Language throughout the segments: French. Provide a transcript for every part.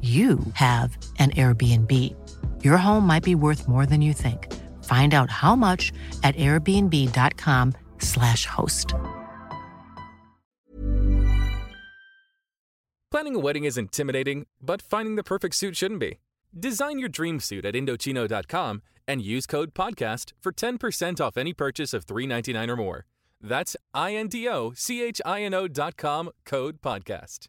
you have an Airbnb. Your home might be worth more than you think. Find out how much at airbnb.com/slash host. Planning a wedding is intimidating, but finding the perfect suit shouldn't be. Design your dream suit at Indochino.com and use code PODCAST for 10% off any purchase of 399 or more. That's I N D O C H I N O dot com code podcast.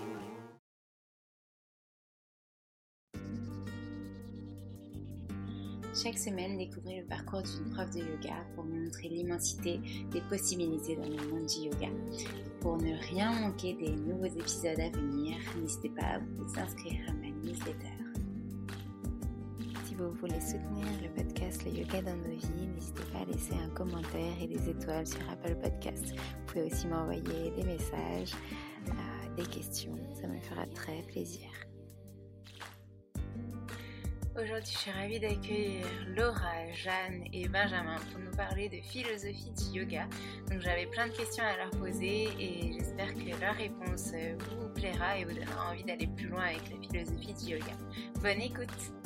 Chaque semaine, découvrez le parcours d'une prof de yoga pour montrer l'immensité des possibilités dans le monde du yoga. Pour ne rien manquer des nouveaux épisodes à venir, n'hésitez pas à vous inscrire à ma newsletter. Si vous voulez soutenir le podcast Le Yoga dans nos vies, n'hésitez pas à laisser un commentaire et des étoiles sur Apple Podcasts. Vous pouvez aussi m'envoyer des messages, euh, des questions, ça me fera très plaisir. Aujourd'hui, je suis ravie d'accueillir Laura, Jeanne et Benjamin pour nous parler de philosophie du yoga. Donc j'avais plein de questions à leur poser et j'espère que leur réponse vous plaira et vous donnera envie d'aller plus loin avec la philosophie du yoga. Bonne écoute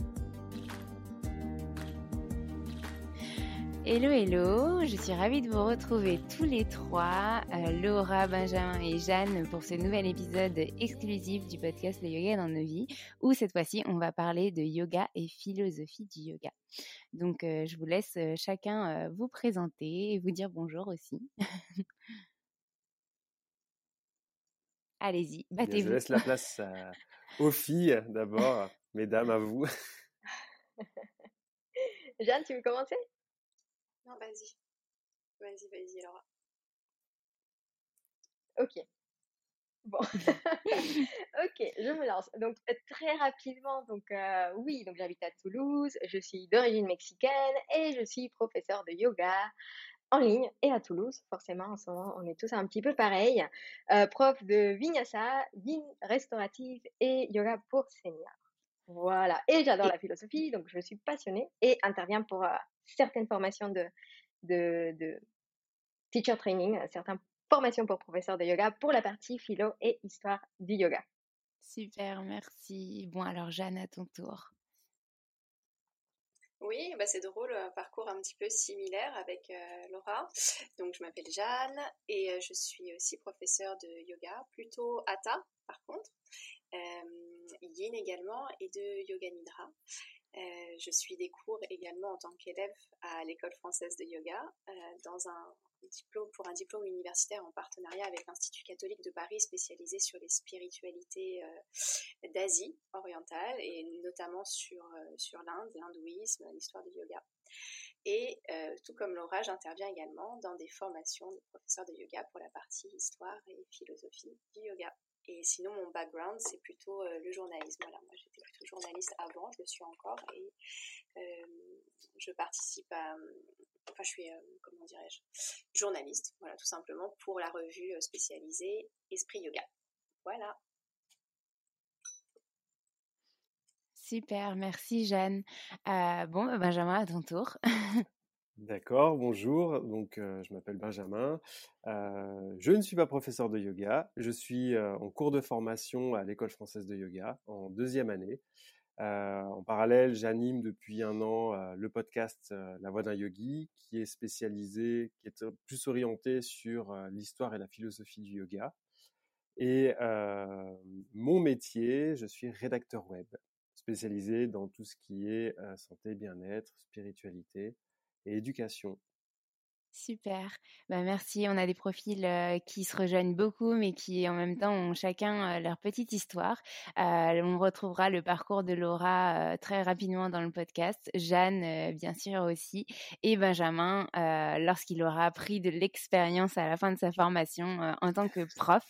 Hello, hello, je suis ravie de vous retrouver tous les trois, euh, Laura, Benjamin et Jeanne, pour ce nouvel épisode exclusif du podcast Le Yoga dans nos vies, où cette fois-ci, on va parler de yoga et philosophie du yoga. Donc, euh, je vous laisse euh, chacun vous présenter et vous dire bonjour aussi. Allez-y, battez-vous. Je laisse la place aux filles d'abord. Mesdames, à vous. Jeanne, tu veux commencer? Non, vas-y. Vas-y, vas-y, Laura. Ok. Bon. ok, je me lance. Donc, très rapidement, donc, euh, oui, donc j'habite à Toulouse, je suis d'origine mexicaine et je suis professeur de yoga en ligne et à Toulouse, forcément, en ce moment, on est tous un petit peu pareil. Euh, prof de vinyasa, yin restaurative et yoga pour seniors. Voilà. Et j'adore la philosophie, donc je suis passionnée et interviens pour certaines formations de, de, teacher training, certaines formations pour professeurs de yoga pour la partie philo et histoire du yoga. Super, merci. Bon, alors Jeanne, à ton tour. Oui, bah c'est drôle, un parcours un petit peu similaire avec Laura. Donc je m'appelle Jeanne et je suis aussi professeure de yoga, plutôt hatha par contre, yin également et de yoga nidra. je suis des cours également en tant qu'élève à l'école française de yoga dans un pour un diplôme universitaire en partenariat avec l'Institut catholique de Paris spécialisé sur les spiritualités d'Asie orientale et notamment sur, sur l'Inde, l'hindouisme, l'histoire du yoga. Et euh, tout comme Laura, j'interviens également dans des formations de professeurs de yoga pour la partie histoire et philosophie du yoga. Et sinon, mon background, c'est plutôt euh, le journalisme. Voilà, moi, j'étais plutôt journaliste avant, je le suis encore, et euh, je participe à, enfin, je suis, comment dirais-je, journaliste, voilà, tout simplement pour la revue spécialisée Esprit Yoga. Voilà. Super, merci Jeanne. Euh, bon, bah, Benjamin, à ton tour. D'accord, bonjour. Donc, euh, je m'appelle Benjamin. Euh, je ne suis pas professeur de yoga. Je suis en cours de formation à l'école française de yoga en deuxième année. en parallèle, j'anime depuis un an le podcast La Voix d'un yogi, qui est spécialisé, qui est plus orienté sur l'histoire et la philosophie du yoga. Et mon métier, je suis rédacteur web spécialisé dans tout ce qui est santé, bien-être, spiritualité et éducation. Super, bah, merci. On a des profils qui se rejoignent beaucoup, mais qui en même temps ont chacun leur petite histoire. on retrouvera le parcours de Laura très rapidement dans le podcast. Jeanne, bien sûr aussi, et Benjamin, lorsqu'il aura pris de l'expérience à la fin de sa formation en tant que prof.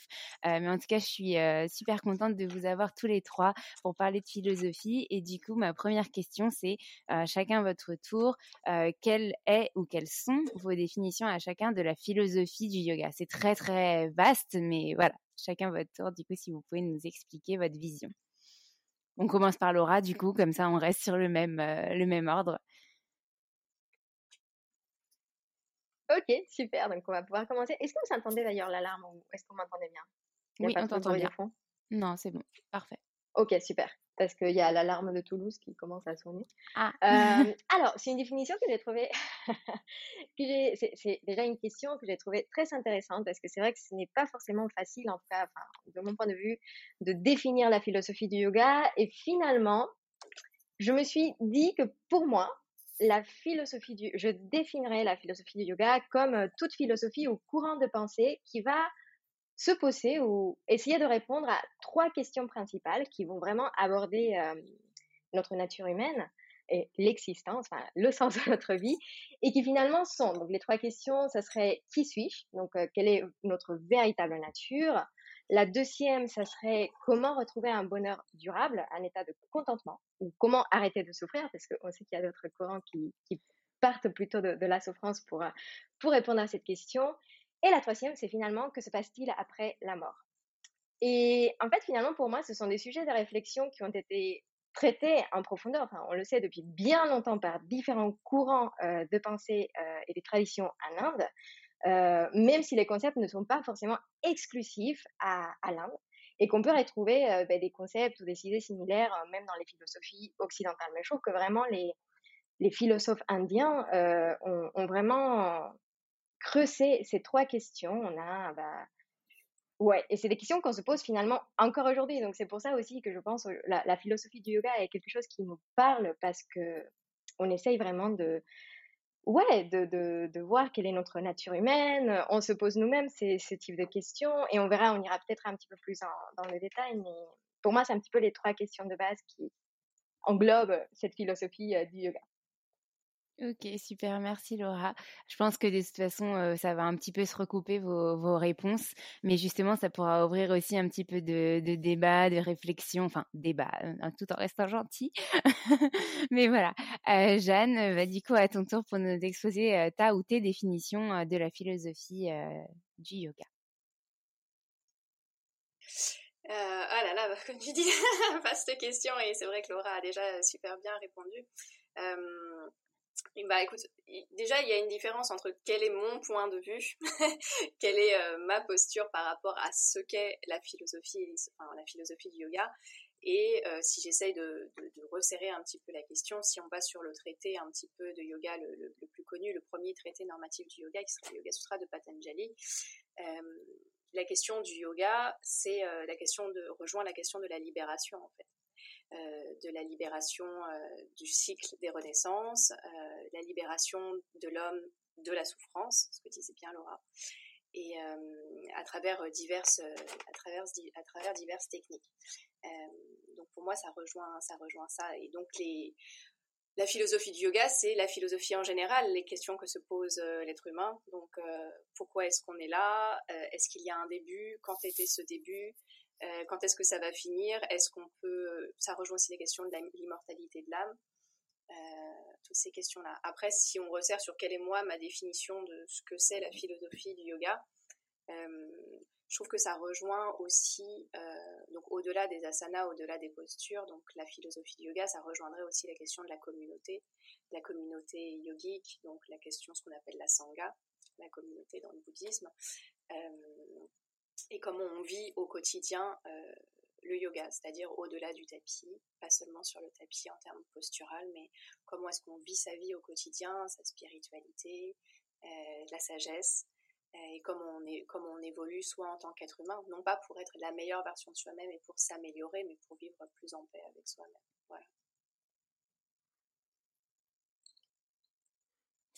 mais en tout cas, je suis super contente de vous avoir tous les trois pour parler de philosophie. Et du coup, ma première question, c'est chacun votre tour. quelle est ou quels sont vos défis définition à chacun de la philosophie du yoga. C'est très très vaste, mais voilà, chacun votre tour. Du coup, si vous pouvez nous expliquer votre vision. On commence par Laura, du coup, comme ça on reste sur le même, euh, le même ordre. Ok, super. Donc on va pouvoir commencer. Est-ce que vous entendez d'ailleurs l'alarme ou est-ce que vous m'entendez bien Oui, on t'entend bien. Non, c'est bon, parfait. Ok, super parce qu'il y a l'alarme de Toulouse qui commence à sonner. Ah. Euh, alors, c'est une définition que j'ai trouvée, c'est déjà une question que j'ai trouvée très intéressante parce que c'est vrai que ce n'est pas forcément facile, en tout cas, de mon point de vue, de définir la philosophie du yoga. Et finalement, je me suis dit que pour moi, la philosophie du, je définirais la philosophie du yoga comme euh, toute philosophie ou courant de pensée qui va se poser ou essayer de répondre à trois questions principales qui vont vraiment aborder notre nature humaine et l'existence, le sens de notre vie, et qui finalement sont, donc les trois questions, ça serait qui suis-je, donc quelle est notre véritable nature, la deuxième, ça serait comment retrouver un bonheur durable, un état de contentement, ou comment arrêter de souffrir, parce qu'on sait qu'il y a d'autres courants qui, partent plutôt de, de, la souffrance pour, pour répondre à cette question. Et la troisième, c'est finalement que se passe-t-il après la mort? Et en fait, finalement, pour moi, ce sont des sujets de réflexion qui ont été traités en profondeur, on le sait depuis bien longtemps par différents courants euh, de pensée euh, et de traditions en Inde, euh, même si les concepts ne sont pas forcément exclusifs à, l'Inde et qu'on peut retrouver ben, des concepts ou des idées similaires même dans les philosophies occidentales. Mais je trouve que vraiment les, philosophes indiens ont, vraiment creuser ces trois questions. On a, bah, ouais, et c'est des questions qu'on se pose finalement encore aujourd'hui. Donc c'est pour ça aussi que je pense la, la philosophie du yoga est quelque chose qui nous parle parce que on essaye vraiment de, ouais, de, de, voir quelle est notre nature humaine. On se pose nous-mêmes ces, ce type de questions et on verra, on ira peut-être un petit peu plus dans le détail. Mais pour moi, c'est un petit peu les trois questions de base qui englobent cette philosophie euh, du yoga. Ok, super, merci Laura. Je pense que de toute façon, ça va un petit peu se recouper vos, vos, réponses, mais justement, ça pourra ouvrir aussi un petit peu de, de débat, de réflexion, enfin débat, hein, tout en restant gentil. mais voilà, euh, Jeanne, va du coup à ton tour pour nous exposer ta ou tes définitions de la philosophie du yoga. Euh, ah là là, comme tu dis, vaste question et c'est vrai que Laura a déjà super bien répondu. Euh, bah écoute, déjà il y a une différence entre quel est mon point de vue, quelle est euh, ma posture par rapport à ce qu'est la philosophie, enfin, la philosophie du yoga, et euh, si j'essaye de, resserrer un petit peu la question, si on va sur le traité un petit peu de yoga le, plus connu, le premier traité normatif du yoga, qui serait le Yoga Sutra de Patanjali, euh, la question du yoga, c'est la question de rejoindre la question de la libération en fait. De la libération du cycle des renaissances, la libération de l'homme de la souffrance, ce que disait bien Laura, et à travers diverses, à travers, à travers diverses techniques. donc pour moi, ça rejoint, ça rejoint ça. Et donc les la philosophie du yoga, c'est la philosophie en général, les questions que se pose euh, l'être humain. Donc, euh, pourquoi est-ce qu'on est là? Euh, Est-ce qu'il y a un début? Quand était ce début? Quand est-ce que ça va finir? Est-ce qu'on peut Ça rejoint aussi les questions de l'immortalité de l'âme. toutes ces questions-là. Après, si on resserre sur quelle est moi ma définition de ce que c'est la philosophie du yoga, je trouve que ça rejoint aussi, euh, donc au-delà des asanas, au-delà des postures, donc la philosophie du yoga, ça rejoindrait aussi la question de la communauté, la communauté yogique, donc la question, ce qu'on appelle la sangha, la communauté dans le bouddhisme, euh, et comment on vit au quotidien euh, le yoga, c'est-à-dire au-delà du tapis, pas seulement sur le tapis en termes postural, mais comment est-ce qu'on vit sa vie au quotidien, sa spiritualité, la sagesse, et comme on, est, comme on évolue soit en tant qu'être humain, non pas pour être la meilleure version de soi-même et pour s'améliorer, mais pour vivre plus en paix avec soi-même. Voilà.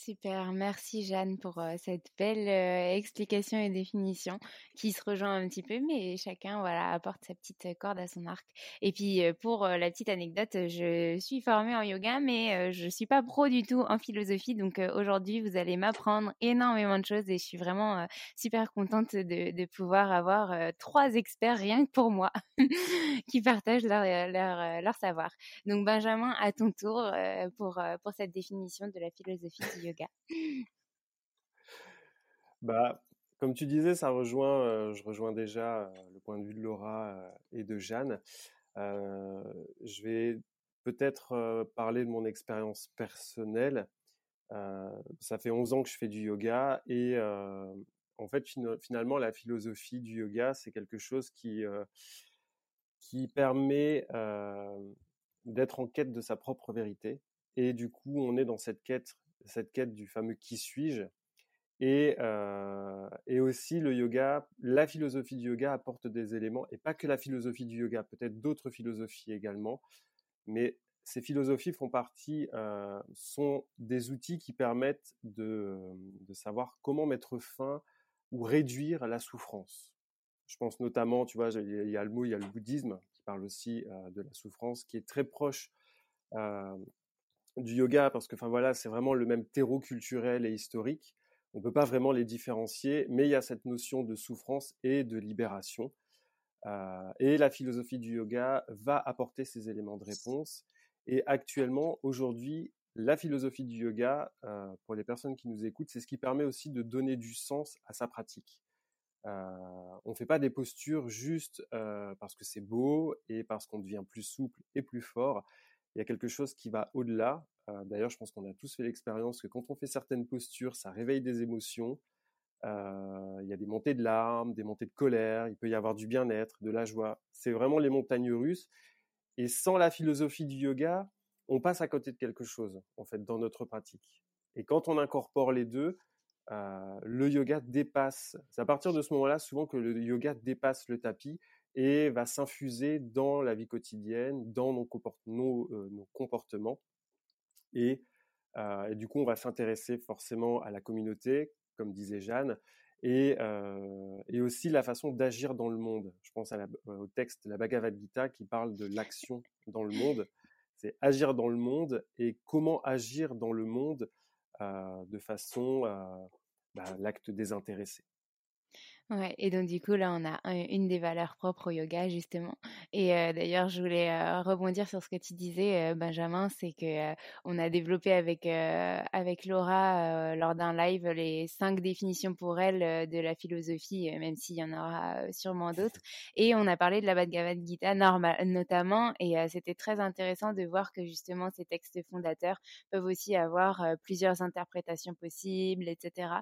Super, merci Jeanne pour cette belle explication et définition qui se rejoint un petit peu, mais chacun voilà apporte sa petite corde à son arc. Et puis pour la petite anecdote, je suis formée en yoga, mais je suis pas pro du tout en philosophie, donc aujourd'hui vous allez m'apprendre énormément de choses et je suis vraiment super contente de, de pouvoir avoir trois experts rien que pour moi qui partagent leur, leur, leur, savoir. Donc Benjamin, à ton tour pour, pour cette définition de la philosophie du yoga. Bah, comme tu disais, ça rejoint, euh, je rejoins déjà euh, le point de vue de Laura euh, et de Jeanne. je vais peut-être parler de mon expérience personnelle. ça fait 11 ans que je fais du yoga et en fait, finalement, la philosophie du yoga, c'est quelque chose qui, qui permet d'être en quête de sa propre vérité. Et du coup, on est dans cette quête cette quête du fameux qui suis-je. Et, euh, et aussi le yoga, la philosophie du yoga apporte des éléments, et pas que la philosophie du yoga, peut-être d'autres philosophies également, mais ces philosophies font partie, euh, sont des outils qui permettent de, de, savoir comment mettre fin ou réduire la souffrance. Je pense notamment, tu vois, il y a le mot, il y a le bouddhisme qui parle aussi euh, de la souffrance, qui est très proche du yoga parce que enfin voilà, c'est vraiment le même terreau culturel et historique. On peut pas vraiment les différencier, mais il y a cette notion de souffrance et de libération. Euh, et la philosophie du yoga va apporter ces éléments de réponse. Et actuellement, aujourd'hui, la philosophie du yoga, euh, pour les personnes qui nous écoutent, c'est ce qui permet aussi de donner du sens à sa pratique. Euh, on ne fait pas des postures juste parce que c'est beau et parce qu'on devient plus souple et plus fort il y a quelque chose qui va au-delà. Euh, d'ailleurs, je pense qu'on a tous fait l'expérience que quand on fait certaines postures, ça réveille des émotions. Euh, il y a des montées de larmes, des montées de colère, il peut y avoir du bien-être, de la joie. C'est vraiment les montagnes russes. Et sans la philosophie du yoga, on passe à côté de quelque chose, en fait, dans notre pratique. Et quand on incorpore les deux, euh, le yoga dépasse. C'est à partir de ce moment-là, souvent, que le yoga dépasse le tapis et va s'infuser dans la vie quotidienne, dans nos, euh, comportements. Et, euh, et, du coup, on va s'intéresser forcément à la communauté, comme disait Jeanne, et, euh, aussi la façon d'agir dans le monde. Je pense au texte de la Bhagavad Gita qui parle de l'action dans le monde. C'est agir dans le monde et comment agir dans le monde de façon bah, l'acte désintéressé. Ouais, et donc du coup là on a une des valeurs propres au yoga justement. Et d'ailleurs je voulais rebondir sur ce que tu disais Benjamin, c'est que on a développé avec avec Laura lors d'un live les cinq définitions pour elle de la philosophie, même s'il y en aura sûrement d'autres. Et on a parlé de la Bhagavad Gita notamment, et c'était très intéressant de voir que justement ces textes fondateurs peuvent aussi avoir plusieurs interprétations possibles, etc.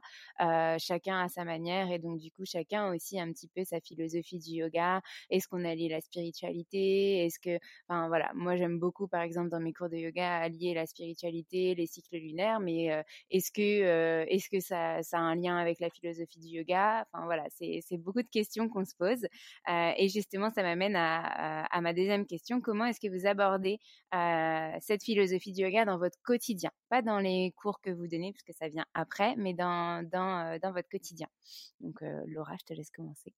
chacun à sa manière, et donc du coup chacun aussi un petit peu sa philosophie du yoga. Est-ce qu'on allie la spiritualité? Est-ce que, enfin voilà, moi j'aime beaucoup par exemple dans mes cours de yoga allier la spiritualité, les cycles lunaires, mais est-ce que est-ce que ça, a un lien avec la philosophie du yoga? Enfin voilà, c'est beaucoup de questions qu'on se pose. et justement, ça m'amène à, à, ma deuxième question. Comment est-ce que vous abordez cette philosophie du yoga dans votre quotidien? Pas dans les cours que vous donnez, parce que ça vient après, mais dans, dans, dans votre quotidien. Donc, Laura, je te laisse commencer.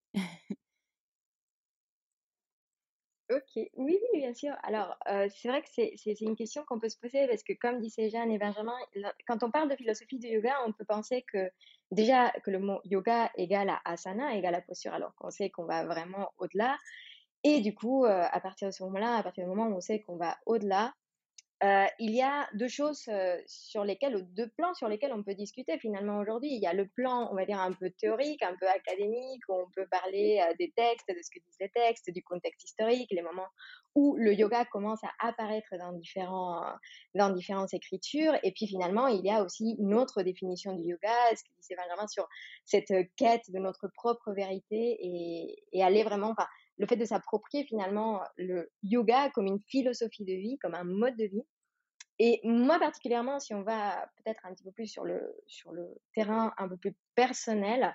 Ok, oui, bien sûr. Alors, c'est vrai que c'est une question qu'on peut se poser parce que comme disaient Jeanne et Benjamin, quand on parle de philosophie du yoga, on peut penser que déjà que le mot yoga égale à asana, égale à posture, alors qu'on sait qu'on va vraiment au-delà. Et du coup, à partir de ce moment-là, à partir du moment où on sait qu'on va au-delà, euh, il y a deux choses euh, sur lesquelles, ou deux plans sur lesquels on peut discuter finalement aujourd'hui. Il y a le plan, on va dire, un peu théorique, un peu académique, où on peut parler euh, des textes, de ce que disent les textes, du contexte historique, les moments où le yoga commence à apparaître dans, différents, dans différentes écritures. Et puis finalement, il y a aussi une autre définition du yoga, ce que disait Benjamin sur cette quête de notre propre vérité et, et aller vraiment, enfin, le fait de s'approprier finalement le yoga comme une philosophie de vie, comme un mode de vie. Et moi particulièrement, si on va peut-être un petit peu plus sur le, sur le terrain un peu plus personnel,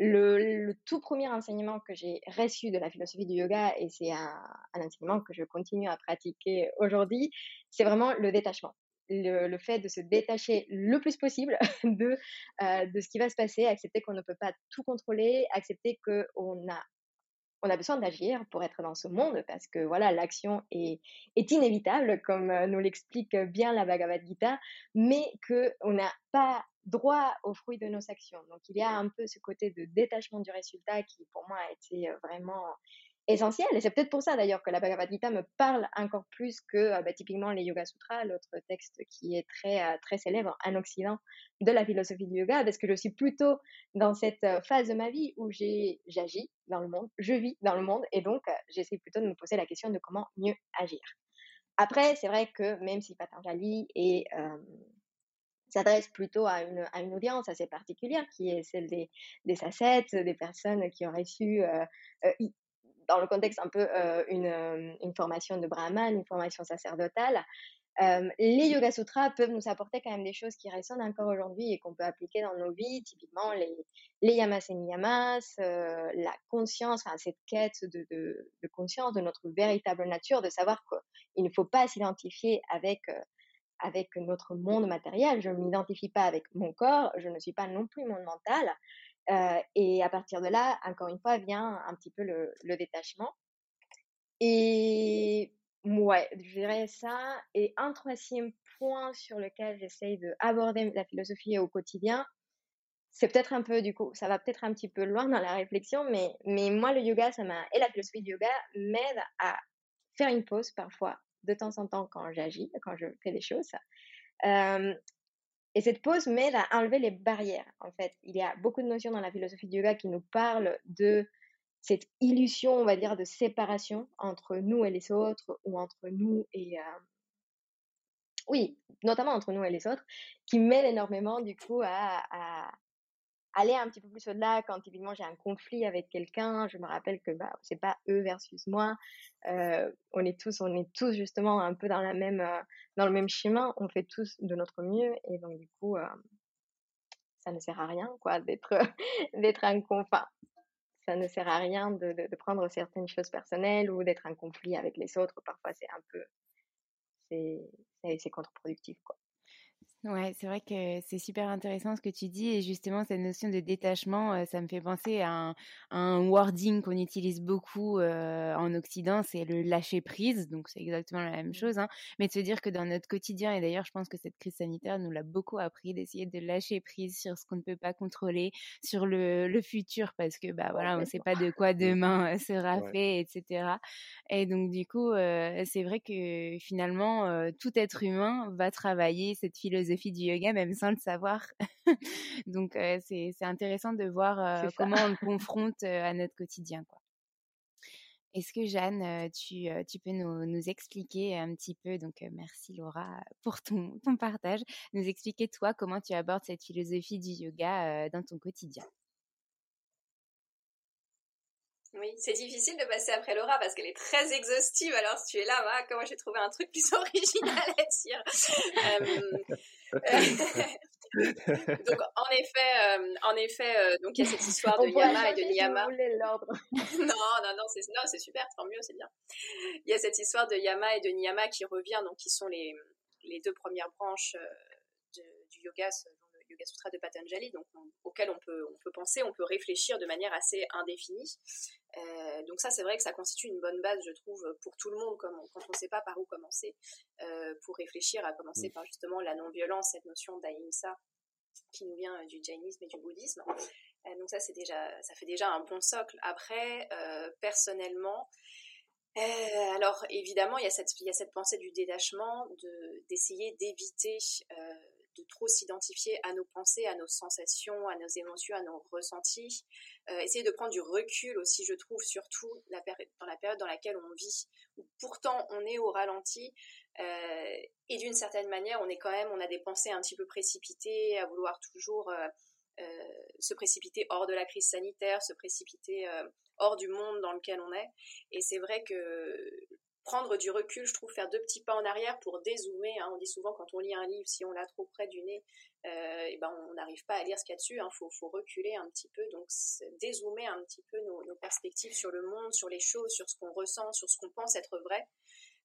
le, tout premier enseignement que j'ai reçu de la philosophie du yoga, et c'est un, enseignement que je continue à pratiquer aujourd'hui, c'est vraiment le détachement. Le, fait de se détacher le plus possible de, euh, de ce qui va se passer, accepter qu'on ne peut pas tout contrôler, accepter qu'on a on a besoin d'agir pour être dans ce monde parce que voilà, l'action est, inévitable, comme euh, nous l'explique bien la Bhagavad Gita, mais qu'on n'a pas droit aux fruits de nos actions. Donc il y a un peu ce côté de détachement du résultat qui pour moi a été euh, vraiment essentiel. Et c'est peut-être pour ça d'ailleurs que la Bhagavad Gita me parle encore plus que euh, bah, typiquement les Yoga Sutras, l'autre texte qui est très, euh, très célèbre en Occident de la philosophie du yoga, parce que je suis plutôt dans cette euh, phase de ma vie où j'agis dans le monde, je vis dans le monde, et donc j'essaie plutôt de me poser la question de comment mieux agir. Après, c'est vrai que même si Patanjali s'adresse plutôt à une, à une audience assez particulière, qui est celle des, des sacettes, des personnes qui auraient su dans le contexte un peu euh, une, euh, une, formation de brahman, une formation sacerdotale, euh, les Yoga Sutras peuvent nous apporter quand même des choses qui résonnent encore aujourd'hui et qu'on peut appliquer dans nos vies, typiquement les, yamas et niyamas, la conscience, enfin, cette quête de, conscience de notre véritable nature, de savoir qu'il ne faut pas s'identifier avec, avec notre monde matériel. Je ne m'identifie pas avec mon corps, je ne suis pas non plus mon mental. Euh, et à partir de là, encore une fois, vient un petit peu le, détachement. Et ouais, je dirais ça. Et un troisième point sur lequel j'essaye d'aborder la philosophie au quotidien, c'est peut-être un peu, du coup, ça va peut-être un petit peu loin dans la réflexion, mais, mais moi, le yoga, ça m'a, et la philosophie du yoga m'aide à faire une pause parfois, de temps en temps, quand j'agis, quand je fais des choses. Euh, et cette pause m'aide à enlever les barrières, en fait. Il y a beaucoup de notions dans la philosophie du yoga qui nous parlent de cette illusion, on va dire, de séparation entre nous et les autres, ou entre nous et... Euh, oui, notamment entre nous et les autres, qui m'aide énormément, du coup, à, aller un petit peu plus au-delà quand typiquement j'ai un conflit avec quelqu'un je me rappelle que bah c'est pas eux versus moi euh, on est tous on est tous justement un peu dans la même euh, dans le même chemin on fait tous de notre mieux et donc du coup euh, ça ne sert à rien quoi d'être d'être un conflit ça ne sert à rien de, de, de prendre certaines choses personnelles ou d'être en conflit avec les autres. Parfois c'est un peu c'est contre-productif quoi Ouais, c'est vrai que c'est super intéressant ce que tu dis et justement cette notion de détachement, ça me fait penser à un, un wording qu'on utilise beaucoup euh, en Occident, c'est le lâcher prise. Donc c'est exactement la même mmh. chose, hein, mais de se dire que dans notre quotidien et d'ailleurs je pense que cette crise sanitaire nous l'a beaucoup appris d'essayer de lâcher prise sur ce qu'on ne peut pas contrôler, sur le, le futur parce que bah voilà on ne sait pas de quoi demain sera fait, etc. Et donc du coup euh, c'est vrai que finalement tout être humain va travailler cette philosophie philosophie du yoga, même sans le savoir. Donc, c'est intéressant de voir comment on le confronte à notre quotidien. Quoi. Est-ce que Jeanne, tu, tu peux nous, nous, expliquer un petit peu, donc merci Laura pour ton, ton, partage, nous expliquer toi comment tu abordes cette philosophie du yoga dans ton quotidien? Oui, c'est difficile de passer après Laura parce qu'elle est très exhaustive. Alors, si tu es là, comment j'ai trouvé un truc plus original à dire? Euh, donc, en effet, euh, en effet, euh, donc il y a cette histoire de Yama et de Niyama. non, non, non, c'est non, c'est super, tant mieux, c'est bien. Il y a cette histoire de Yama et de Niyama qui revient, donc qui sont les, les deux premières branches du yoga, Yoga Sutra de Patanjali, donc auquel on peut, on peut penser, on peut réfléchir de manière assez indéfinie. Euh, donc ça, c'est vrai que ça constitue une bonne base, je trouve, pour tout le monde, comme quand on ne sait pas par où commencer, euh, pour réfléchir, à commencer mm. par justement la non-violence, cette notion d'ahimsa qui nous vient du jainisme et du bouddhisme. Euh, donc ça, c'est déjà, ça fait déjà un bon socle. Après, personnellement, alors évidemment, il y, a cette, il y a cette pensée du détachement, de, d'essayer d'éviter de trop s'identifier à nos pensées, à nos sensations, à nos émotions, à nos ressentis. Euh, essayer de prendre du recul aussi, je trouve, surtout dans la période dans laquelle on vit, où pourtant on est au ralenti. Euh, et d'une certaine manière, on est quand même, on a des pensées un petit peu précipitées, à vouloir toujours euh, se précipiter hors de la crise sanitaire, se précipiter hors du monde dans lequel on est. Et c'est vrai que prendre du recul, je trouve, faire deux petits pas en arrière pour dézoomer. Hein. On dit souvent quand on lit un livre, si on l'a trop près du nez, euh, et ben on n'arrive pas à lire ce qu'il y a dessus. Il hein. faut, reculer un petit peu, donc dézoomer un petit peu nos, perspectives sur le monde, sur les choses, sur ce qu'on ressent, sur ce qu'on pense être vrai.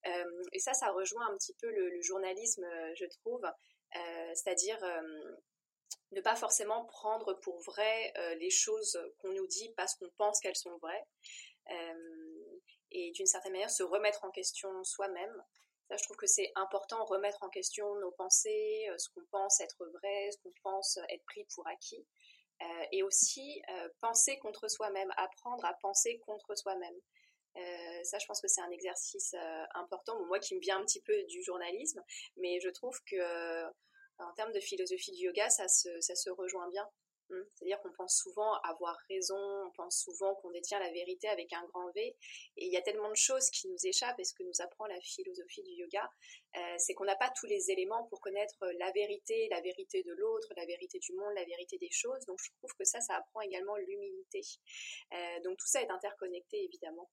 Euh, et ça, ça rejoint un petit peu le, journalisme, euh, je trouve, c'est-à-dire ne pas forcément prendre pour vrai les choses qu'on nous dit parce qu'on pense qu'elles sont vraies et d'une certaine manière se remettre en question soi-même. Ça, je trouve que c'est important, remettre en question nos pensées, euh, ce qu'on pense être vrai, ce qu'on pense être pris pour acquis. Euh, et aussi euh, penser contre soi-même, apprendre à penser contre soi-même. ça, je pense que c'est un exercice important, moi qui me vient un petit peu du journalisme, mais je trouve que en termes de philosophie du yoga, ça ça se rejoint bien. Mmh. C'est-à-dire qu'on pense souvent avoir raison, on pense souvent qu'on détient la vérité avec un grand V. Et il y a tellement de choses qui nous échappent et ce que nous apprend la philosophie du yoga, euh, c'est qu'on n'a pas tous les éléments pour connaître la vérité, la vérité de l'autre, la vérité du monde, la vérité des choses. Donc je trouve que ça, ça apprend également l'humilité. Euh, donc tout ça est interconnecté évidemment.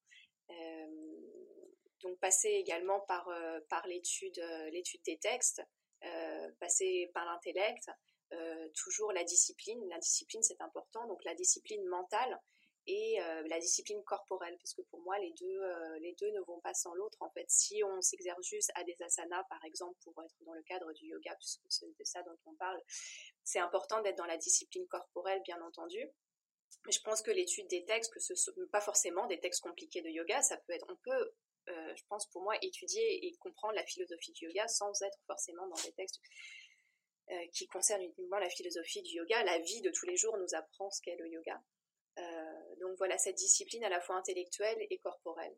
Euh, donc passer également par, par l'étude, l'étude des textes, passer par l'intellect, euh, toujours la discipline. La discipline, c'est important. Donc la discipline mentale et euh, la discipline corporelle, parce que pour moi, les deux, euh, les deux ne vont pas sans l'autre. En fait, si on s'exerce juste à des asanas, par exemple, pour être dans le cadre du yoga, puisque c'est de ça dont on parle, c'est important d'être dans la discipline corporelle, bien entendu. Je pense que l'étude des textes, que ce sont pas forcément des textes compliqués de yoga, ça peut être, on peut, je pense pour moi, étudier et comprendre la philosophie du yoga sans être forcément dans des textes qui concerne uniquement la philosophie du yoga. La vie de tous les jours nous apprend ce qu'est le yoga. Euh, donc voilà cette discipline à la fois intellectuelle et corporelle.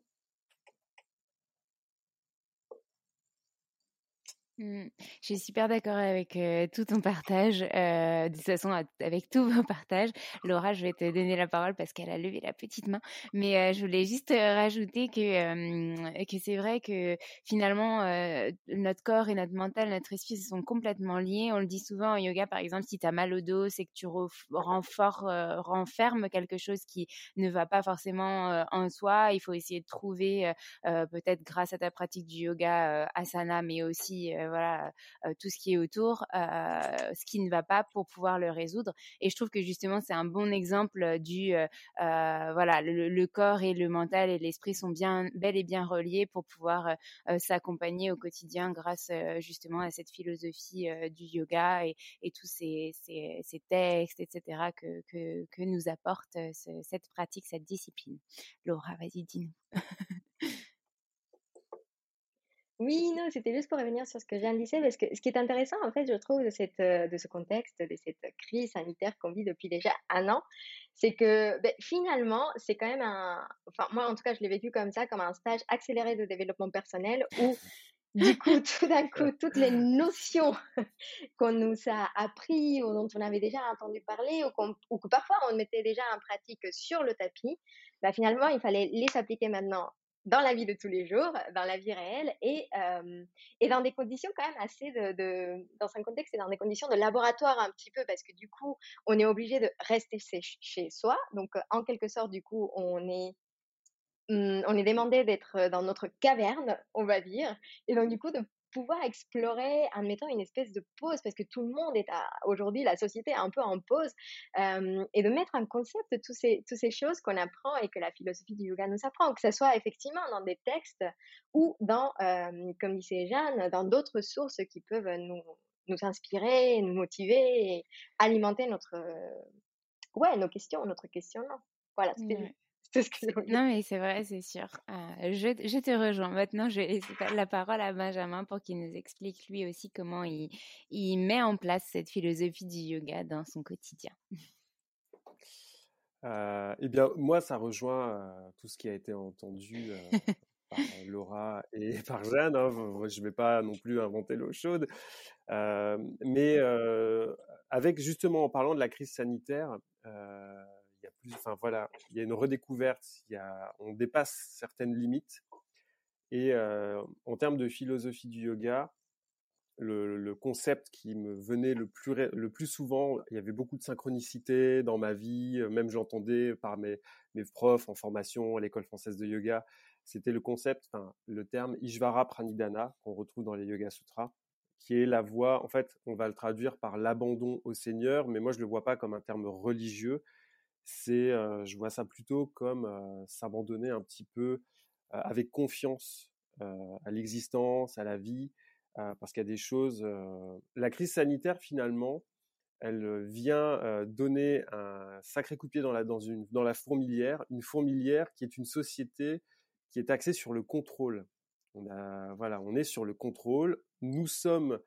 Mmh. Je suis super d'accord avec tout ton partage. de toute façon, avec tous vos partages. Laura, je vais te donner la parole parce qu'elle a levé la petite main. Mais je voulais juste rajouter que, que c'est vrai que finalement, notre corps et notre mental, notre esprit sont complètement liés. On le dit souvent en yoga, par exemple, si tu as mal au dos, c'est que tu renfermes quelque chose qui ne va pas forcément en soi. Il faut essayer de trouver, peut-être grâce à ta pratique du yoga asana, mais aussi voilà tout ce qui est autour, ce qui ne va pas pour pouvoir le résoudre. Et je trouve que justement c'est un bon exemple du voilà le, corps et le mental et l'esprit sont bien bel et bien reliés pour pouvoir s'accompagner au quotidien grâce justement à cette philosophie du yoga et, tous ces, textes, etc. que, que, nous apporte cette pratique, cette discipline. Laura, vas-y, dis-nous. Oui, non, c'était juste pour revenir sur ce que je viens de dire, parce que ce qui est intéressant, en fait, je trouve, de, cette, euh, de ce contexte, de cette crise sanitaire qu'on vit depuis déjà un an, c'est que ben, finalement, c'est quand même un... Enfin, moi, en tout cas, je l'ai vécu comme ça, comme un stage accéléré de développement personnel, où, du coup, tout d'un coup, toutes les notions qu'on nous a appris, ou dont on avait déjà entendu parler, ou, ou que parfois on mettait déjà en pratique sur le tapis, ben, finalement, il fallait les appliquer maintenant dans la vie de tous les jours, dans la vie réelle et, et dans des conditions quand même assez de, dans un contexte et dans des conditions de laboratoire un petit peu parce que du coup on est obligé de rester chez, soi. Donc en quelque sorte du coup on est mmh, on est demandé d'être dans notre caverne, on va dire, et donc du coup de pouvoir explorer, admettons, une espèce de pause, parce que tout le monde est aujourd'hui, la société est un peu en pause, et de mettre en concept toutes ces, toutes ces choses qu'on apprend et que la philosophie du yoga nous apprend, que ce soit effectivement dans des textes ou dans, comme disait Jeanne, dans d'autres sources qui peuvent nous, nous inspirer, nous motiver et alimenter notre, ouais, nos questions, notre questionnement. Voilà, c'était non, mais c'est vrai, c'est sûr. Euh, je, je, te rejoins. Maintenant, je laisse la parole à Benjamin pour qu'il nous explique lui aussi comment il, il, met en place cette philosophie du yoga dans son quotidien. Euh, eh bien, moi, ça rejoint euh, tout ce qui a été entendu par Laura et par Jeanne. Hein. Je ne vais pas non plus inventer l'eau chaude. mais avec justement, en parlant de la crise sanitaire, enfin voilà, il y a une redécouverte, il y a, on dépasse certaines limites. Et euh, en termes de philosophie du yoga, le, concept qui me venait le plus, le plus souvent, il y avait beaucoup de synchronicité dans ma vie, même j'entendais par mes, mes profs en formation à l'école française de yoga, c'était le concept, le terme Ishvara Pranidhana qu'on retrouve dans les Yoga Sutras, qui est la voie, en fait, on va le traduire par l'abandon au Seigneur, mais moi je le vois pas comme un terme religieux, c'est, je vois ça plutôt comme s'abandonner un petit peu avec confiance à l'existence, à la vie, parce qu'il y a des choses. la crise sanitaire finalement, elle vient donner un sacré coup de pied dans la dans une dans la fourmilière, une fourmilière qui est une société qui est axée sur le contrôle. On a voilà, on est sur le contrôle. Nous sommes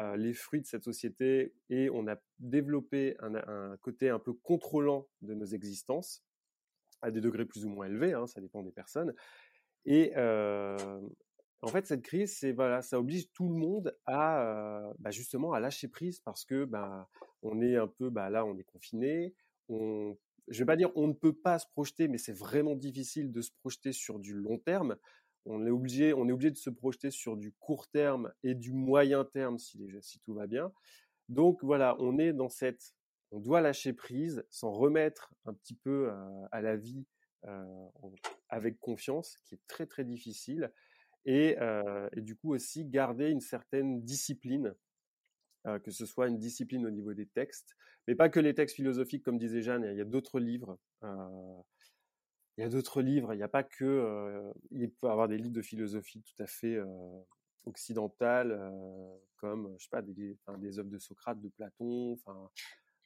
euh, les fruits de cette société et on a développé un, côté un peu contrôlant de nos existences à des degrés plus ou moins élevés, hein, ça dépend des personnes. Et euh, en fait, cette crise, c'est voilà, ça oblige tout le monde à euh, bah, justement à lâcher prise parce que bah, on est un peu bah, là, on est confiné. On, je vais pas dire on ne peut pas se projeter, mais c'est vraiment difficile de se projeter sur du long terme on est obligé, on est obligé de se projeter sur du court terme et du moyen terme si, tout va bien. Donc voilà, on est dans cette, on doit lâcher prise, s'en remettre un petit peu euh, à, la vie euh, avec confiance, qui est très très difficile, euh, et, du coup aussi garder une certaine discipline, que ce soit une discipline au niveau des textes, mais pas que les textes philosophiques comme disait Jeanne, il y a d'autres livres il y a d'autres livres. Il n'y a pas que. Euh, il peut y avoir des livres de philosophie tout à fait euh, occidentales, euh, comme je sais pas des, enfin, des œuvres de Socrate, de Platon, enfin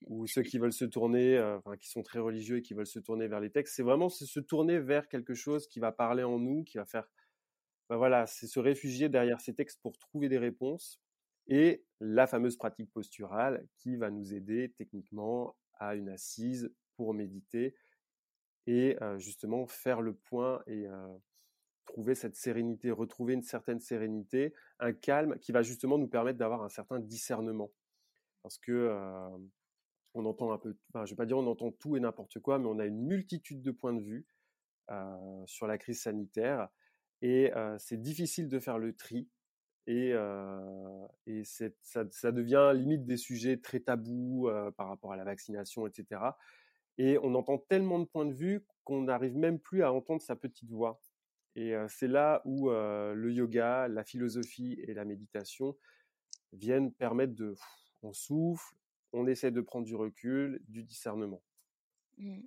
ou ceux qui veulent se tourner, enfin, qui sont très religieux et qui veulent se tourner vers les textes. C'est vraiment se tourner vers quelque chose qui va parler en nous, qui va faire. Ben voilà, c'est se réfugier derrière ces textes pour trouver des réponses et la fameuse pratique posturale qui va nous aider techniquement à une assise pour méditer et justement faire le point et trouver cette sérénité, retrouver une certaine sérénité, un calme qui va justement nous permettre d'avoir un certain discernement. Parce que on entend un peu, enfin, je vais pas dire on entend tout et n'importe quoi, mais on a une multitude de points de vue sur la crise sanitaire et c'est difficile de faire le tri et, et ça, ça, devient limite des sujets très tabous par rapport à la vaccination, etc. Et on entend tellement de points de vue qu'on n'arrive même plus à entendre sa petite voix. Et c'est là où le yoga, la philosophie et la méditation viennent permettre de... On souffle, on essaie de prendre du recul, du discernement. Mmh.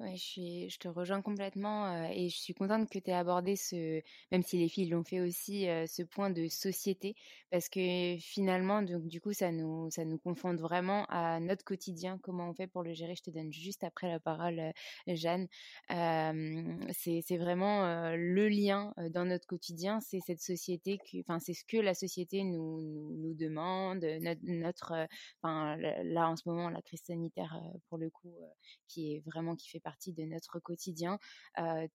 Ouais, je te rejoins complètement et je suis contente que tu aies abordé ce, même si les filles l'ont fait aussi, ce point de société, parce que finalement, donc, du coup, ça nous, ça nous confronte vraiment à notre quotidien, comment on fait pour le gérer. Je te donne juste après la parole, Jeanne. c'est, vraiment le lien dans notre quotidien, c'est cette société, enfin, c'est ce que la société nous, nous, demande, enfin, là en ce moment, la crise sanitaire, pour le coup, qui est vraiment qui fait partie de notre quotidien.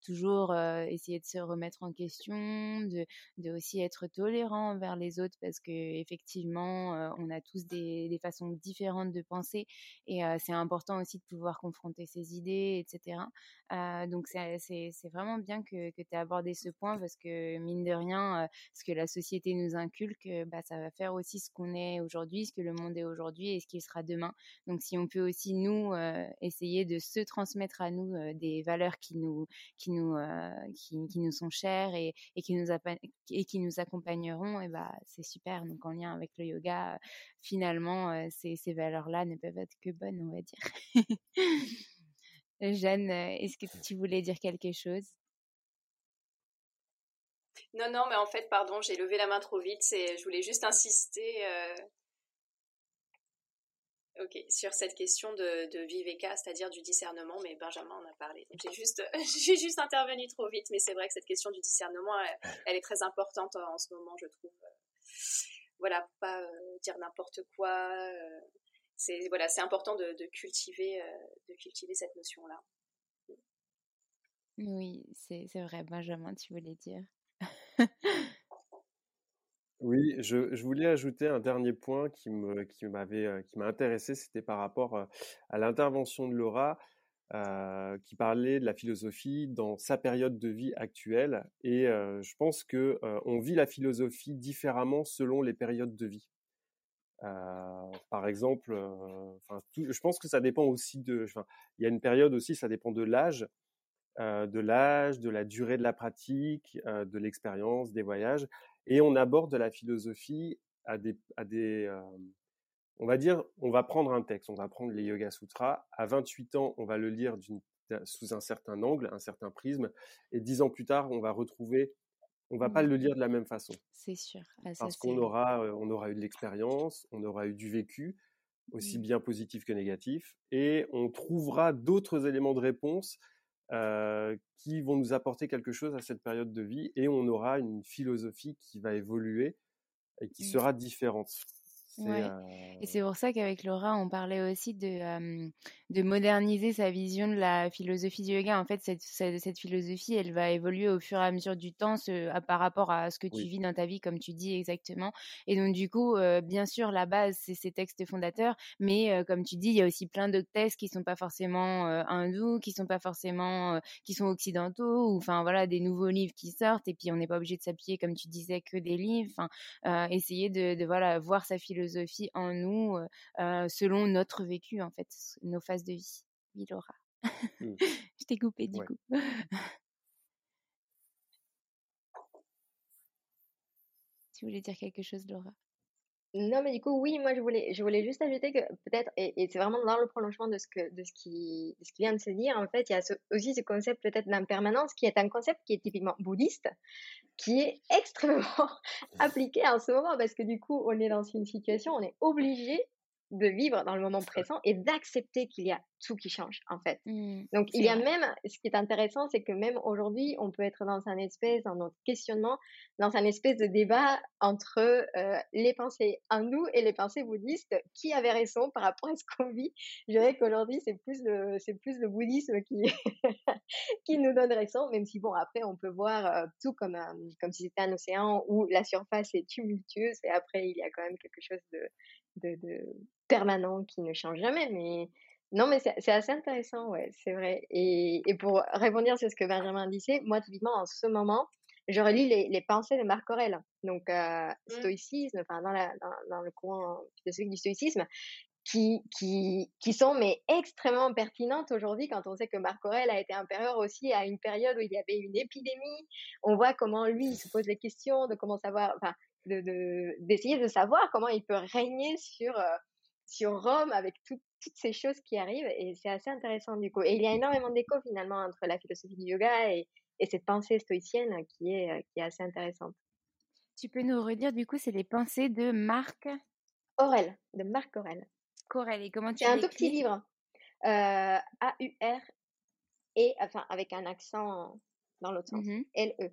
toujours essayer de se remettre en question, de, aussi être tolérant envers les autres parce que effectivement, on a tous des, des, façons différentes de penser et c'est important aussi de pouvoir confronter ses idées, etc. donc c'est vraiment bien que, que tu aies abordé ce point parce que mine de rien, ce que la société nous inculque, bah, ça va faire aussi ce qu'on est aujourd'hui, ce que le monde est aujourd'hui et ce qu'il sera demain. Donc si on peut aussi nous essayer de se transmettre à nous des valeurs qui nous, qui nous, qui, qui, nous sont chères et, et qui nous et qui nous accompagneront, et bah c'est super. Donc en lien avec le yoga, finalement, ces, ces valeurs-là ne peuvent être que bonnes, on va dire. Jeanne, est-ce que tu voulais dire quelque chose? Non, non, mais en fait, pardon, j'ai levé la main trop vite. Je voulais juste insister euh, ok, sur cette question de, de viveka, c'est-à-dire du discernement, mais Benjamin en a parlé. J'ai juste, j'ai juste intervenu trop vite, mais c'est vrai que cette question du discernement, elle, est très importante en, ce moment, je trouve. Voilà, pas euh, dire n'importe quoi. Euh, c'est voilà, c'est important de, cultiver, de cultiver cette notion-là. Oui, c'est vrai, Benjamin, tu voulais dire. Oui, je, voulais ajouter un dernier point qui m'avait, euh, qui m'a intéressé, c'était par rapport à l'intervention de Laura, qui parlait de la philosophie dans sa période de vie actuelle. Et je pense que on vit la philosophie différemment selon les périodes de vie. par exemple, enfin, je pense que ça dépend aussi de. il y a une période aussi, ça dépend de l'âge. De l'âge, de la durée de la pratique, de l'expérience, des voyages, et on aborde la philosophie à des, à des euh, on va dire, on va prendre un texte, on va prendre les Yoga Sutras. À 28 ans, on va le lire sous un certain angle, un certain prisme, et dix ans plus tard, on va retrouver, on va pas le lire de la même façon. C'est sûr. Ah, Parce qu'on aura, on aura eu de l'expérience, on aura eu du vécu, aussi mmh. bien positif que négatif, et on trouvera d'autres éléments de réponse euh, qui vont nous apporter quelque chose à cette période de vie et on aura une philosophie qui va évoluer et qui sera différente. Ouais. Et c'est pour ça qu'avec Laura, on parlait aussi de, de moderniser sa vision de la philosophie du yoga. En fait, cette, cette, philosophie, elle va évoluer au fur et à mesure du temps ce, par rapport à ce que tu vis dans ta vie, comme tu dis exactement. Et donc, du coup, bien sûr, la base, c'est ces textes fondateurs. Mais comme tu dis, il y a aussi plein d'autres textes qui sont pas forcément hindous, qui sont pas forcément, qui sont occidentaux, ou enfin, voilà, des nouveaux livres qui sortent. Et puis, on n'est pas obligé de s'appuyer, comme tu disais, que des livres. Enfin, essayer de, de, voilà, voir sa philosophie philosophie en nous selon notre vécu, en fait, nos phases de vie. Oui, Laura. Mmh. Je t'ai coupé du coup. tu voulais dire quelque chose, Laura? Non, mais du coup, oui, moi, je voulais, je voulais juste ajouter que peut-être, et, c'est vraiment dans le prolongement de ce, que, de, ce qui, de ce qui vient de se dire, en fait, il y a aussi ce concept peut-être d'impermanence qui est un concept qui est typiquement bouddhiste, qui est extrêmement appliqué en ce moment parce que du coup, on est dans une situation, on est obligé de vivre dans le moment présent et d'accepter qu'il y a tout qui change en fait. Mmh, Donc il y a même, ce qui est intéressant, c'est que même aujourd'hui, on peut être dans un espèce, dans notre questionnement, dans un espèce de débat entre euh, les pensées hindoues et les pensées bouddhistes, qui avait raison par rapport à ce qu'on vit? Je dirais qu'aujourd'hui, c'est plus le, c'est plus le bouddhisme qui, qui nous donne raison, même si bon, après, on peut voir euh, tout comme un, comme si c'était un océan où la surface est tumultueuse et après, il y a quand même quelque chose de, de, de permanent qui ne change jamais, mais non, mais c'est assez intéressant, ouais, c'est vrai. Et, et, pour répondre sur ce que Benjamin disait, moi, typiquement, en ce moment, je relis les, les pensées de Marc Aurèle, donc euh, mmh. stoïcisme, enfin, dans, la, dans, dans le courant philosophique du stoïcisme, qui, qui, qui sont mais extrêmement pertinentes aujourd'hui quand on sait que Marc Aurèle a été impérieur aussi à une période où il y avait une épidémie. On voit comment lui il se pose les questions de comment savoir, enfin, de d'essayer de, savoir comment il peut régner sur euh, sur Rome avec toutes ces choses qui arrivent et c'est assez intéressant du coup. Et il y a énormément d'écho finalement entre la philosophie du yoga et, et cette pensée stoïcienne qui est, euh, qui est assez intéressante. Tu peux nous redire du coup, c'est les pensées de Marc Aurel, de Marc Aurel. Aurel, et comment tu C'est un tout petit livre. Euh, A-U-R et enfin avec un accent dans l'autre sens. Mmh L-E.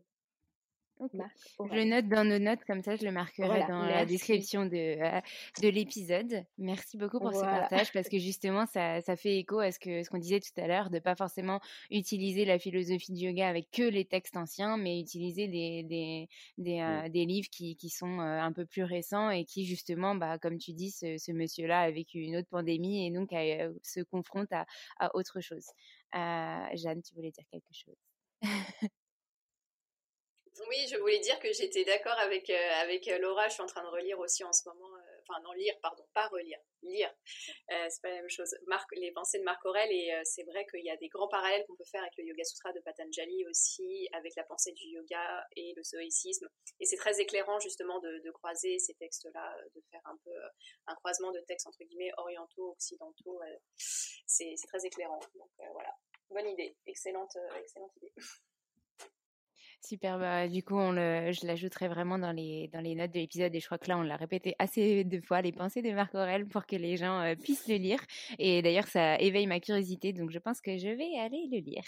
Je le note dans nos notes, comme ça je le marquerai dans la description de, euh, de l'épisode. Merci beaucoup pour ce partage parce que justement ça, ça fait écho à ce que ce qu'on disait tout à l'heure, de pas forcément utiliser la philosophie du yoga avec que les textes anciens, mais utiliser des, des, des, euh, des livres qui, qui sont euh, un peu plus récents et qui justement, bah, comme tu dis, ce, ce monsieur-là a vécu une autre pandémie et donc se confronte à, à autre chose. Jeanne, tu voulais dire quelque chose? Oui, je voulais dire que j'étais d'accord avec, euh, avec euh, Laura. Je suis en train de relire aussi en ce moment. Euh, enfin non lire, pardon, pas relire, lire, euh, c'est pas la même chose. Les pensées de Marc Aurel et c'est vrai qu'il y a des grands parallèles qu'on peut faire avec le Yoga Sutra de Patanjali aussi, avec la pensée du yoga et le stoïcisme. Et c'est très éclairant justement de, de croiser ces textes-là, de faire un peu un croisement de textes entre guillemets orientaux, occidentaux. c'est très éclairant. Donc voilà, bonne idée, excellente, excellente idée. Super, bah, du coup, on le, je l'ajouterai vraiment dans les, notes de l'épisode et je crois que là, on l'a répété assez de fois, les pensées de Marc Aurel pour que les gens euh, puissent le lire. Et d'ailleurs, ça éveille ma curiosité, donc je pense que je vais aller le lire.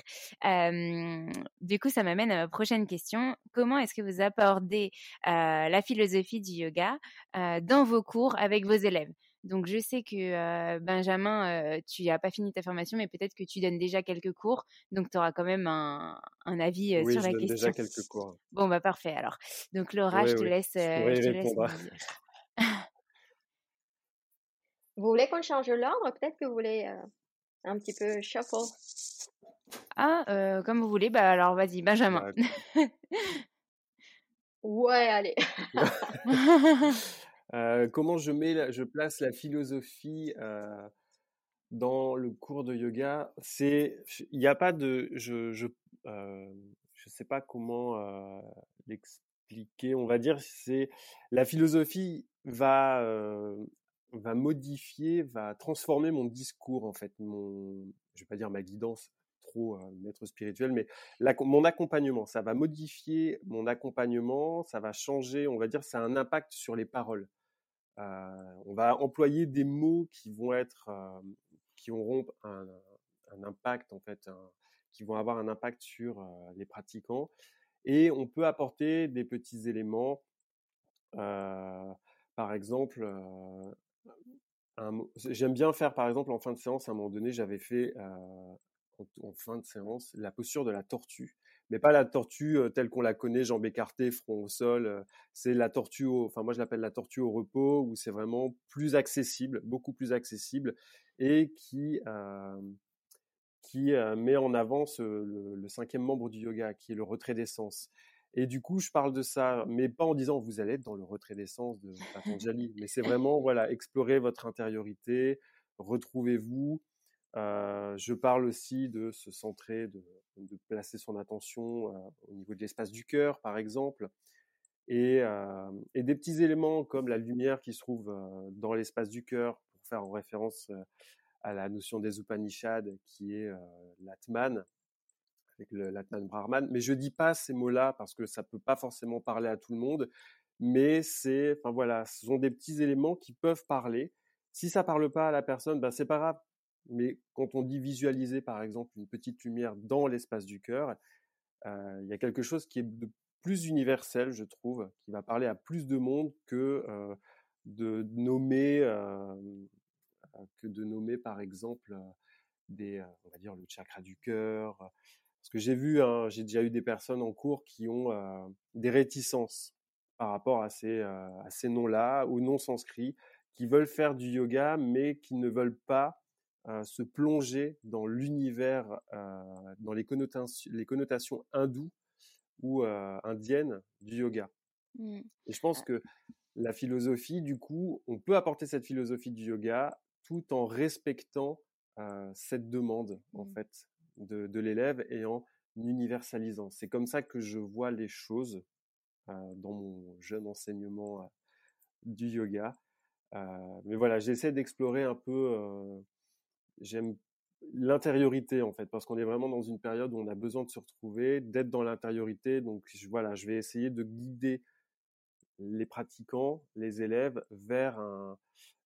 Euh, du coup, ça m'amène à la prochaine question. Comment est-ce que vous abordez euh, la philosophie du yoga dans vos cours avec vos élèves? Donc, je sais que Benjamin, tu n'as pas fini ta formation, mais peut-être que tu donnes déjà quelques cours. Donc, tu auras quand même un, un avis oui, sur je la donne question. déjà quelques cours. Bon, bah parfait alors. Donc, Laura, Oui, je te oui, laisse. je je te laisse. Vous voulez qu'on change l'ordre? Peut-être que vous voulez euh, un petit peu shuffle. Ah, euh, comme vous voulez. Bah alors, vas-y, Benjamin. Ouais. Ouais, allez. Euh, comment je mets, je place la philosophie euh, dans le cours de yoga? C'est, il n'y a pas de, je, je, euh, sais pas comment l'expliquer. On va dire, c'est la philosophie va va modifier, va transformer mon discours en fait, mon, je vais pas dire ma guidance, trop maître spirituel, mais mon accompagnement, ça va modifier mon accompagnement, ça va changer, on va dire, ça a un impact sur les paroles. Euh, on va employer des mots qui vont être, euh, qui un, impact en fait, qui vont avoir un impact sur euh, les pratiquants, et on peut apporter des petits éléments, par exemple. J'aime bien faire, par exemple, en fin de séance, à un moment donné, j'avais fait en fin de séance la posture de la tortue, mais pas la tortue telle qu'on la connaît, jambes écartées, front au sol. c'est la tortue, au, enfin moi je l'appelle la tortue au repos, où c'est vraiment plus accessible, beaucoup plus accessible, et qui qui met en avant ce- le, le cinquième membre du yoga, qui est le retrait d'essence. Et du coup, je parle de ça, mais pas en disant vous allez être dans le retrait d'essence de Patanjali, mais c'est vraiment voilà, explorer votre intériorité, retrouvez-vous. Euh, je parle aussi de se centrer, de, placer son attention euh, au niveau de l'espace du cœur, par exemple, et, et des petits éléments comme la lumière qui se trouve dans l'espace du cœur, pour faire en référence à la notion des Upanishads, qui est l'Atman, avec l'Atman Brahman. Mais je dis pas ces mots-là parce que ça peut pas forcément parler à tout le monde, mais c'est, enfin voilà, ce sont des petits éléments qui peuvent parler. Si ça parle pas à la personne, ben c'est pas grave. Mais quand on dit visualiser, par exemple, une petite lumière dans l'espace du cœur, euh, il y a quelque chose qui est de plus universel, je trouve, qui va parler à plus de monde que euh, de nommer, euh, que de nommer, par exemple, des, on va dire, le chakra du cœur. Parce que j'ai vu, hein, j'ai déjà eu des personnes en cours qui ont des réticences par rapport à ces, à ces noms-là, aux noms sanscrits, qui veulent faire du yoga, mais qui ne veulent pas euh, se plonger dans l'univers, euh, dans les connotations, les connotations hindoues ou euh, indiennes du yoga. Mm. Et je pense que la philosophie, du coup, on peut apporter cette philosophie du yoga tout en respectant cette demande, en Mm. fait, de, de l'élève et en universalisant. C'est comme ça que je vois les choses dans mon jeune enseignement du yoga. Euh, mais voilà, j'essaie d'explorer un peu, euh, j'aime l'intériorité en fait, parce qu'on est vraiment dans une période où on a besoin de se retrouver, d'être dans l'intériorité. Donc je, voilà, je vais essayer de guider les pratiquants, les élèves vers un,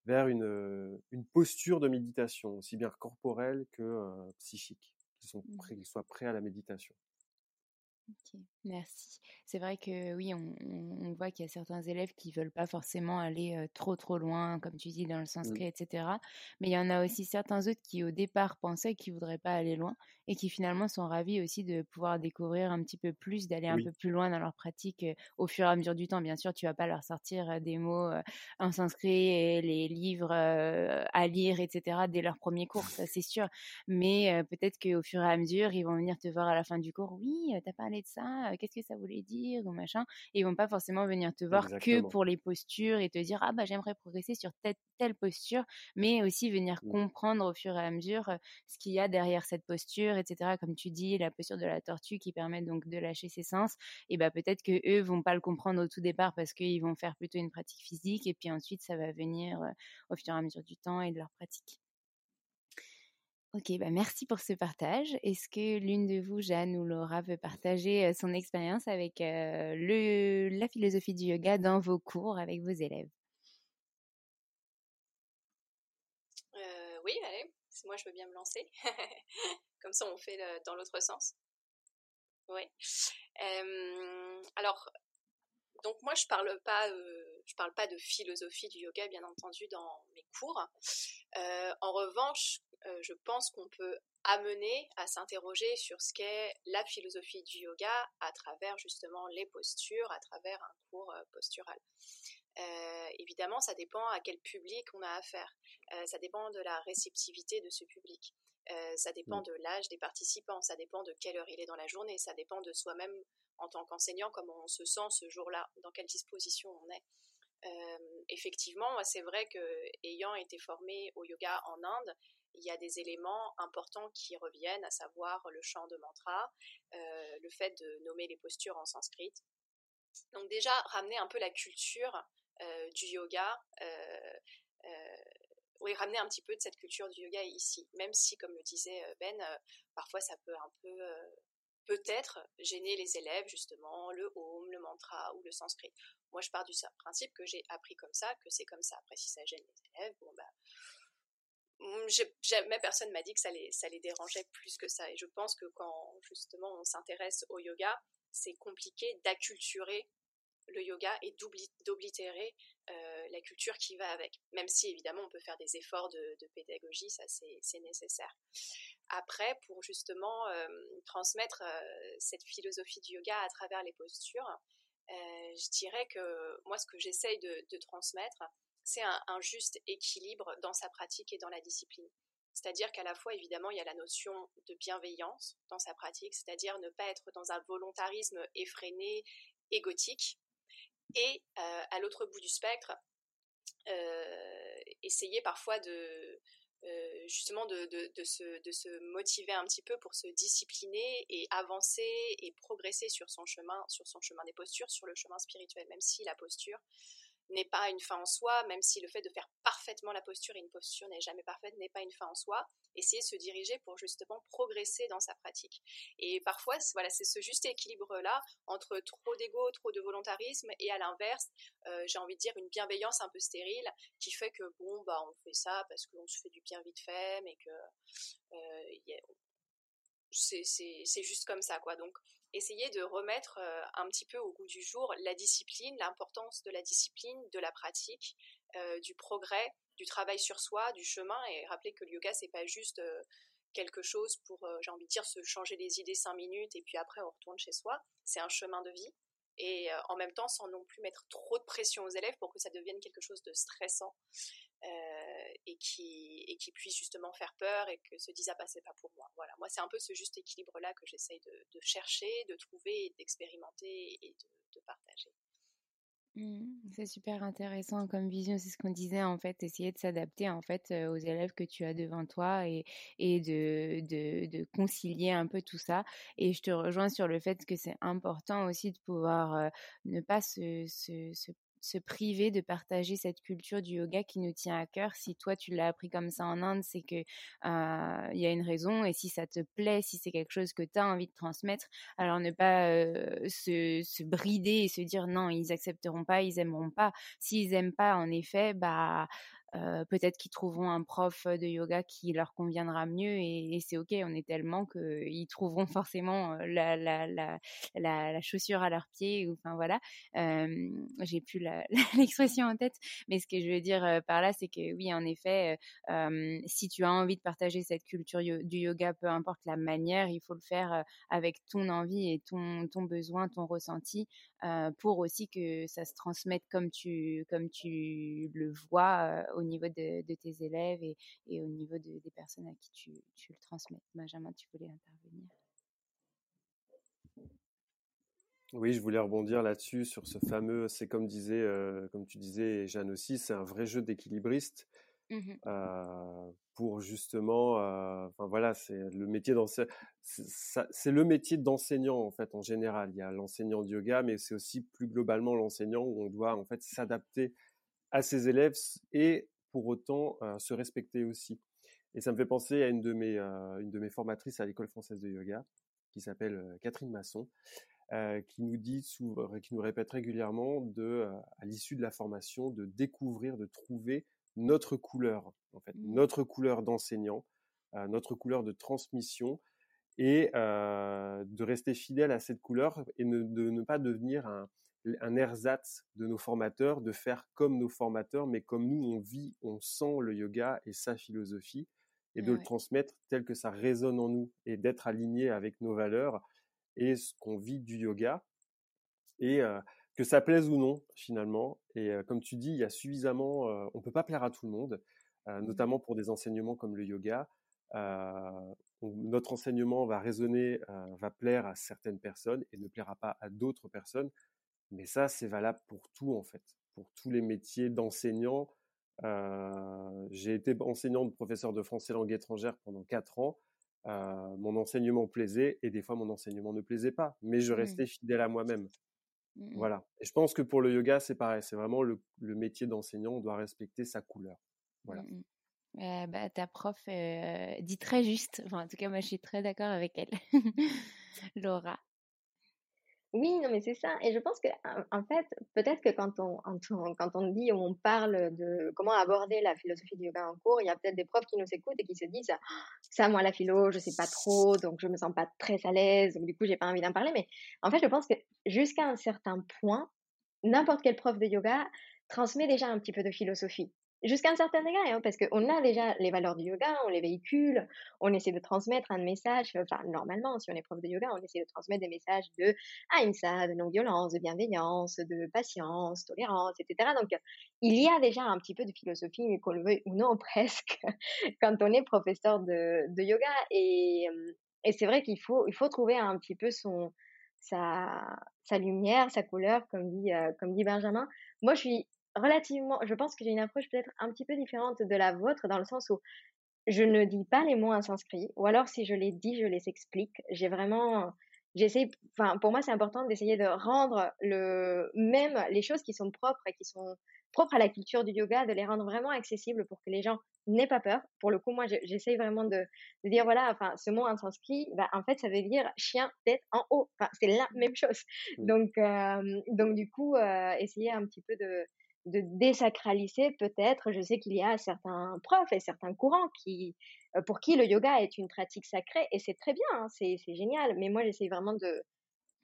vers une, une posture de méditation, aussi bien corporelle que euh, psychique, qu'ils sont Mm. prêts, qu'ils soient prêts à la méditation. Ok, merci. C'est vrai que oui, on, voit qu'il y a certains élèves qui veulent pas forcément aller euh, trop trop loin, comme tu dis, dans le sanskrit, etc. Mais il y en a aussi certains autres qui au départ pensaient qu'ils voudraient pas aller loin et qui finalement sont ravis aussi de pouvoir découvrir un petit peu plus, d'aller un Oui, peu plus loin dans leur pratique euh, au fur et à mesure du temps. Bien sûr, tu vas pas leur sortir euh, des mots en sanskrit et les livres à lire, etc. dès leur premier cours, ça c'est sûr. Mais peut-être qu'au fur et à mesure, ils vont venir te voir à la fin du cours. Oui, t'as parlé de ça, qu'est-ce que ça voulait dire? ou machin. Et ils vont pas forcément venir te voir que pour les postures et te dire ah bah j'aimerais progresser sur telle, telle posture, mais aussi venir mmh. comprendre au fur et à mesure ce qu'il y a derrière cette posture, etc. Comme tu dis, la posture de la tortue qui permet donc de lâcher ses sens. Et bah peut-être que eux vont pas le comprendre au tout départ parce qu'ils vont faire plutôt une pratique physique et puis ensuite ça va venir au fur et à mesure du temps et de leur pratique. Ok, bah merci pour ce partage. Est-ce que l'une de vous, Jeanne ou Laura, veut partager son expérience avec le, la philosophie du yoga dans vos cours avec vos élèves? Euh, Oui, allez, moi je veux bien me lancer. Comme ça, on fait dans l'autre sens. Oui. alors, donc moi je parle pas, je parle pas de philosophie du yoga, bien entendu, dans mes cours. en revanche, euh, je pense qu'on peut amener à s'interroger sur ce qu'est la philosophie du yoga à travers justement les postures, à travers un cours euh, postural. Euh, évidemment, ça dépend à quel public on a affaire. ça dépend de la réceptivité de ce public. ça dépend de l'âge des participants. Ça dépend de quelle heure il est dans la journée. Ça dépend de soi-même en tant qu'enseignant, comment on se sent ce jour-là, dans quelle disposition on est. effectivement, c'est vrai que ayant été formé au yoga en Inde, il y a des éléments importants qui reviennent, à savoir le chant de mantra, euh, le fait de nommer les postures en sanskrit. Donc déjà, ramener un peu la culture euh, du yoga, euh, oui, ramener un petit peu de cette culture du yoga ici, même si, comme le disait Ben, parfois ça peut un peu peut-être gêner les élèves, justement, le home, le mantra ou le sanskrit. Moi, je pars du principe que j'ai appris comme ça, que c'est comme ça. Après, si ça gêne les élèves, bon, bah, Mmh, jamais personne m'a dit que ça les dérangeait plus que ça. Et je pense que quand justement on s'intéresse au yoga, c'est compliqué d'acculturer le yoga et d'oblitérer euh, la culture qui va avec. Même si évidemment on peut faire des efforts de, pédagogie, ça c'est nécessaire. Après, pour justement euh, transmettre euh, cette philosophie du yoga à travers les postures, je dirais que moi ce que j'essaye de transmettre, c'est un, juste équilibre dans sa pratique et dans la discipline. C'est-à-dire qu'à la fois, évidemment, il y a la notion de bienveillance dans sa pratique, c'est-à-dire ne pas être dans un volontarisme effréné, égotique, et euh, à l'autre bout du spectre, euh, essayer parfois de euh, justement de, se, de, se, motiver un petit peu pour se discipliner et avancer et progresser sur son chemin, sur son chemin des postures, sur le chemin spirituel, même si la posture n'est pas une fin en soi, même si le fait de faire parfaitement la posture et une posture n'est jamais parfaite n'est pas une fin en soi, essayer de se diriger pour justement progresser dans sa pratique. Et parfois, voilà, c'est ce juste équilibre-là entre trop d'ego, trop de volontarisme et à l'inverse, euh, j'ai envie de dire une bienveillance un peu stérile qui fait que bon, bah, on fait ça parce qu'on se fait du bien vite fait, mais que euh, c'est juste comme ça, quoi. Donc, essayer de remettre euh, un petit peu au goût du jour la discipline, l'importance de la discipline, de la pratique, euh, du progrès, du travail sur soi, du chemin, et rappeler que le yoga, c'est pas juste euh, quelque chose pour, j'ai envie de dire, se changer les idées cinq minutes et puis après on retourne chez soi. C'est un chemin de vie. Et en même temps, sans non plus mettre trop de pression aux élèves pour que ça devienne quelque chose de stressant. Euh, et qui et qui puisse justement faire peur et que se disent ah bah c'est pas pour moi. Voilà, moi c'est un peu ce juste équilibre là que j'essaye de, chercher, de trouver, d'expérimenter et de, partager. Mmh, c'est super intéressant comme vision, c'est ce qu'on disait en fait, essayer de s'adapter en fait euh, aux élèves que tu as devant toi et, et de, de, concilier un peu tout ça. Et je te rejoins sur le fait que c'est important aussi de pouvoir euh, ne pas se se priver de partager cette culture du yoga qui nous tient à cœur? Si toi tu l'as appris comme ça en Inde, c'est que il y a une raison et si ça te plaît, si c'est quelque chose que tu as envie de transmettre, alors ne pas se, se, brider et se dire non, ils accepteront pas, ils aimeront pas. S'ils aiment pas, en effet, bah euh, peut-être qu'ils trouveront un prof de yoga qui leur conviendra mieux et, c'est ok. On est tellement qu'ils trouveront forcément la, la, chaussure à leurs pieds. Enfin voilà, euh, j'ai plus l'expression en tête, mais ce que je veux dire par là, c'est que oui, en effet, euh, si tu as envie de partager cette culture du yoga, peu importe la manière, il faut le faire avec ton envie et ton, besoin, ton ressenti, pour aussi que ça se transmette comme tu, comme tu le vois au niveau de, tes élèves et, et au niveau de, des personnes à qui tu, tu le transmets? Benjamin, tu voulais intervenir Oui, je voulais rebondir là-dessus sur ce fameux, c'est comme disait, comme tu disais, Jeanne aussi, c'est un vrai jeu d'équilibriste. Mmh pour justement, enfin voilà, c'est le métier d'enseignant, c'est le métier d'enseignant en fait en général. Il y a l'enseignant de yoga, mais c'est aussi plus globalement l'enseignant où on doit en fait s'adapter à ses élèves et pour autant se respecter aussi. Et ça me fait penser à une de mes, une de mes formatrices à l'école française de yoga qui s'appelle Catherine Masson. qui nous dit, qui nous répète régulièrement de, à l'issue de la formation, de découvrir, de trouver notre couleur, en fait, mmh. notre couleur d'enseignant, euh, notre couleur de transmission, et euh, de rester fidèle à cette couleur et de ne pas devenir un, un ersatz de nos formateurs, de faire comme nos formateurs, mais comme nous on vit, on sent le yoga et sa philosophie, et de le transmettre tel que ça résonne en nous, et d'être aligné avec nos valeurs et ce qu'on vit du yoga. Et euh, que ça plaise ou non finalement. Et comme tu dis, il y a suffisamment, on peut pas plaire à tout le monde, mmh notamment pour des enseignements comme le yoga. notre enseignement va résonner, va plaire à certaines personnes et ne plaira pas à d'autres personnes. Mais ça, c'est valable pour tout en fait, pour tous les métiers d'enseignant. j'ai été enseignant de professeur de français langue étrangère pendant quatre ans. mon enseignement plaisait et des fois mon enseignement ne plaisait pas, mais je mmh. restais fidèle à moi-même. Mmh voilà. Et je pense que pour le yoga, c'est pareil. C'est vraiment le, métier d'enseignant. On doit respecter sa couleur. Voilà. Mmh bah, ta prof dit très juste. Enfin, en tout cas, moi, je suis très d'accord avec elle. Laura. Oui, non, mais c'est ça. Et je pense que, en fait, peut-être que quand on, quand on dit ou on parle de comment aborder la philosophie du yoga en cours, il y a peut-être des profs qui nous écoutent et qui se disent ça, moi, la philo, je sais pas trop, donc je me sens pas très à l'aise, donc du coup, j'ai pas envie d'en parler. Mais en fait, je pense que jusqu'à un certain point, n'importe quel prof de yoga transmet déjà un petit peu de philosophie jusqu'à un certain égard, hein, parce qu'on a déjà les valeurs du yoga, on les véhicule, on essaie de transmettre un message, enfin normalement, si on est prof de yoga, on essaie de transmettre des messages de ahimsa, de non-violence, de bienveillance, de patience, tolérance, etc. Donc il y a déjà un petit peu de philosophie, qu'on le veuille ou non presque, quand on est professeur de, de yoga. Et, et c'est vrai qu'il faut, il faut trouver un petit peu son, sa, sa lumière, sa couleur, comme dit, euh, comme dit Benjamin. Moi, je suis relativement, je pense que j'ai une approche peut-être un petit peu différente de la vôtre dans le sens où je ne dis pas les mots inscrits ou alors si je les dis, je les explique. J'ai vraiment, j'essaie, enfin, pour moi, c'est important d'essayer de rendre le, même les choses qui sont propres et qui sont propres à la culture du yoga, de les rendre vraiment accessibles pour que les gens n'aient pas peur. Pour le coup, moi, j'essaie vraiment de, de, dire, voilà, enfin, ce mot en sanskrit, bah, en fait, ça veut dire chien tête en haut. Enfin, c'est la même chose. Mmh. Donc, euh, donc, du coup, euh, essayer un petit peu de, de désacraliser peut-être. Je sais qu'il y a certains profs et certains courants qui, euh, pour qui le yoga est une pratique sacrée et c'est très bien, hein, c'est génial. Mais moi, j'essaie vraiment de,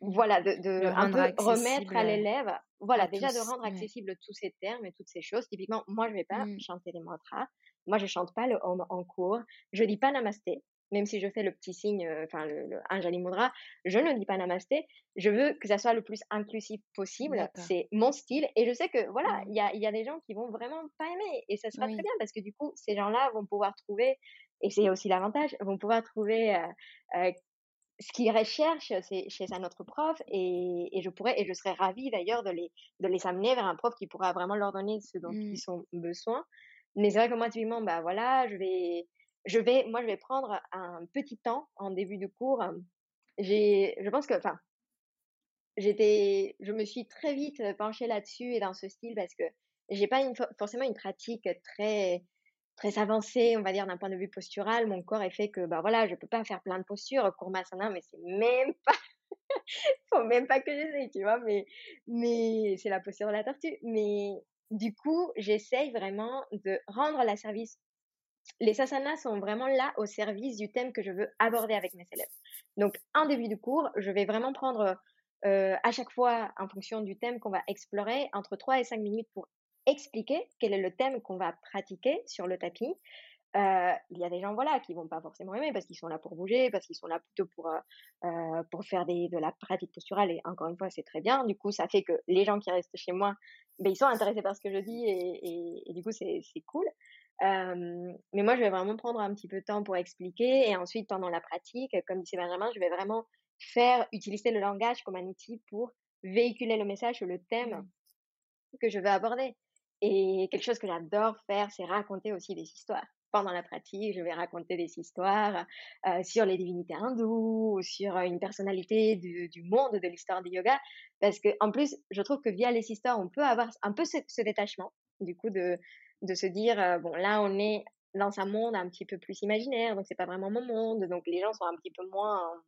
voilà, de, de un peu remettre à l'élève, voilà, déjà de rendre accessible tous ces termes et toutes ces choses. Typiquement, moi, je vais pas mmh. chanter les mantras. Moi, je chante pas le home en cours. Je dis pas namasté même si je fais le petit signe, euh, enfin le, le Anjali Mudra, je ne dis pas namasté. Je veux que ça soit le plus inclusif possible. C'est mon style. Et je sais que voilà, il y, a, y, a, des gens qui vont vraiment pas aimer. Et ça sera très bien parce que du coup, ces gens-là vont pouvoir trouver, et c'est aussi l'avantage, vont pouvoir trouver euh, euh, ce qu'ils recherchent chez, chez un autre prof. Et, et, je pourrais, et je serais ravie d'ailleurs de les, de les amener vers un prof qui pourra vraiment leur donner ce dont mmh. ils ont besoin. Mais c'est vrai que moi, typiquement, bah voilà, je vais je vais, moi, je vais prendre un petit temps en début de cours. J'ai, je pense que, enfin, j'étais, je me suis très vite penchée là-dessus et dans ce style parce que j'ai pas forcément une pratique très, très avancée, on va dire, d'un point de vue postural. Mon corps est fait que, bah voilà, je peux pas faire plein de postures, Kurmasana, mais c'est même pas, faut même pas que j'essaye, tu vois, mais, mais c'est la posture de la tortue. Mais du coup, j'essaye vraiment de rendre la service les sasanas sont vraiment là au service du thème que je veux aborder avec mes élèves. Donc, en début de cours, je vais vraiment prendre euh, à chaque fois, en fonction du thème qu'on va explorer, entre 3 et 5 minutes pour expliquer quel est le thème qu'on va pratiquer sur le tapis. Euh, il y a des gens voilà qui vont pas forcément aimer parce qu'ils sont là pour bouger, parce qu'ils sont là plutôt pour euh, pour faire de la pratique posturale et encore une fois c'est très bien. Du coup ça fait que les gens qui restent chez moi, ben, ils sont intéressés par ce que je dis et du coup c'est c'est cool. Mais moi, je vais vraiment prendre un petit peu de temps pour expliquer et ensuite, pendant la pratique, comme disait Benjamin, je vais vraiment faire utiliser le langage comme un outil pour véhiculer le message sur le thème mmh. que je veux aborder. Et quelque chose que j'adore faire, c'est raconter aussi des histoires. Pendant la pratique, je vais raconter des histoires euh, sur les divinités hindoues, sur une personnalité du, du monde de l'histoire du yoga. Parce que, en plus, je trouve que via les histoires, on peut avoir un peu ce, détachement, du coup, de, de se dire, bon, là, on est dans un monde un petit peu plus imaginaire, donc c'est pas vraiment mon monde, donc les gens sont un petit peu moins,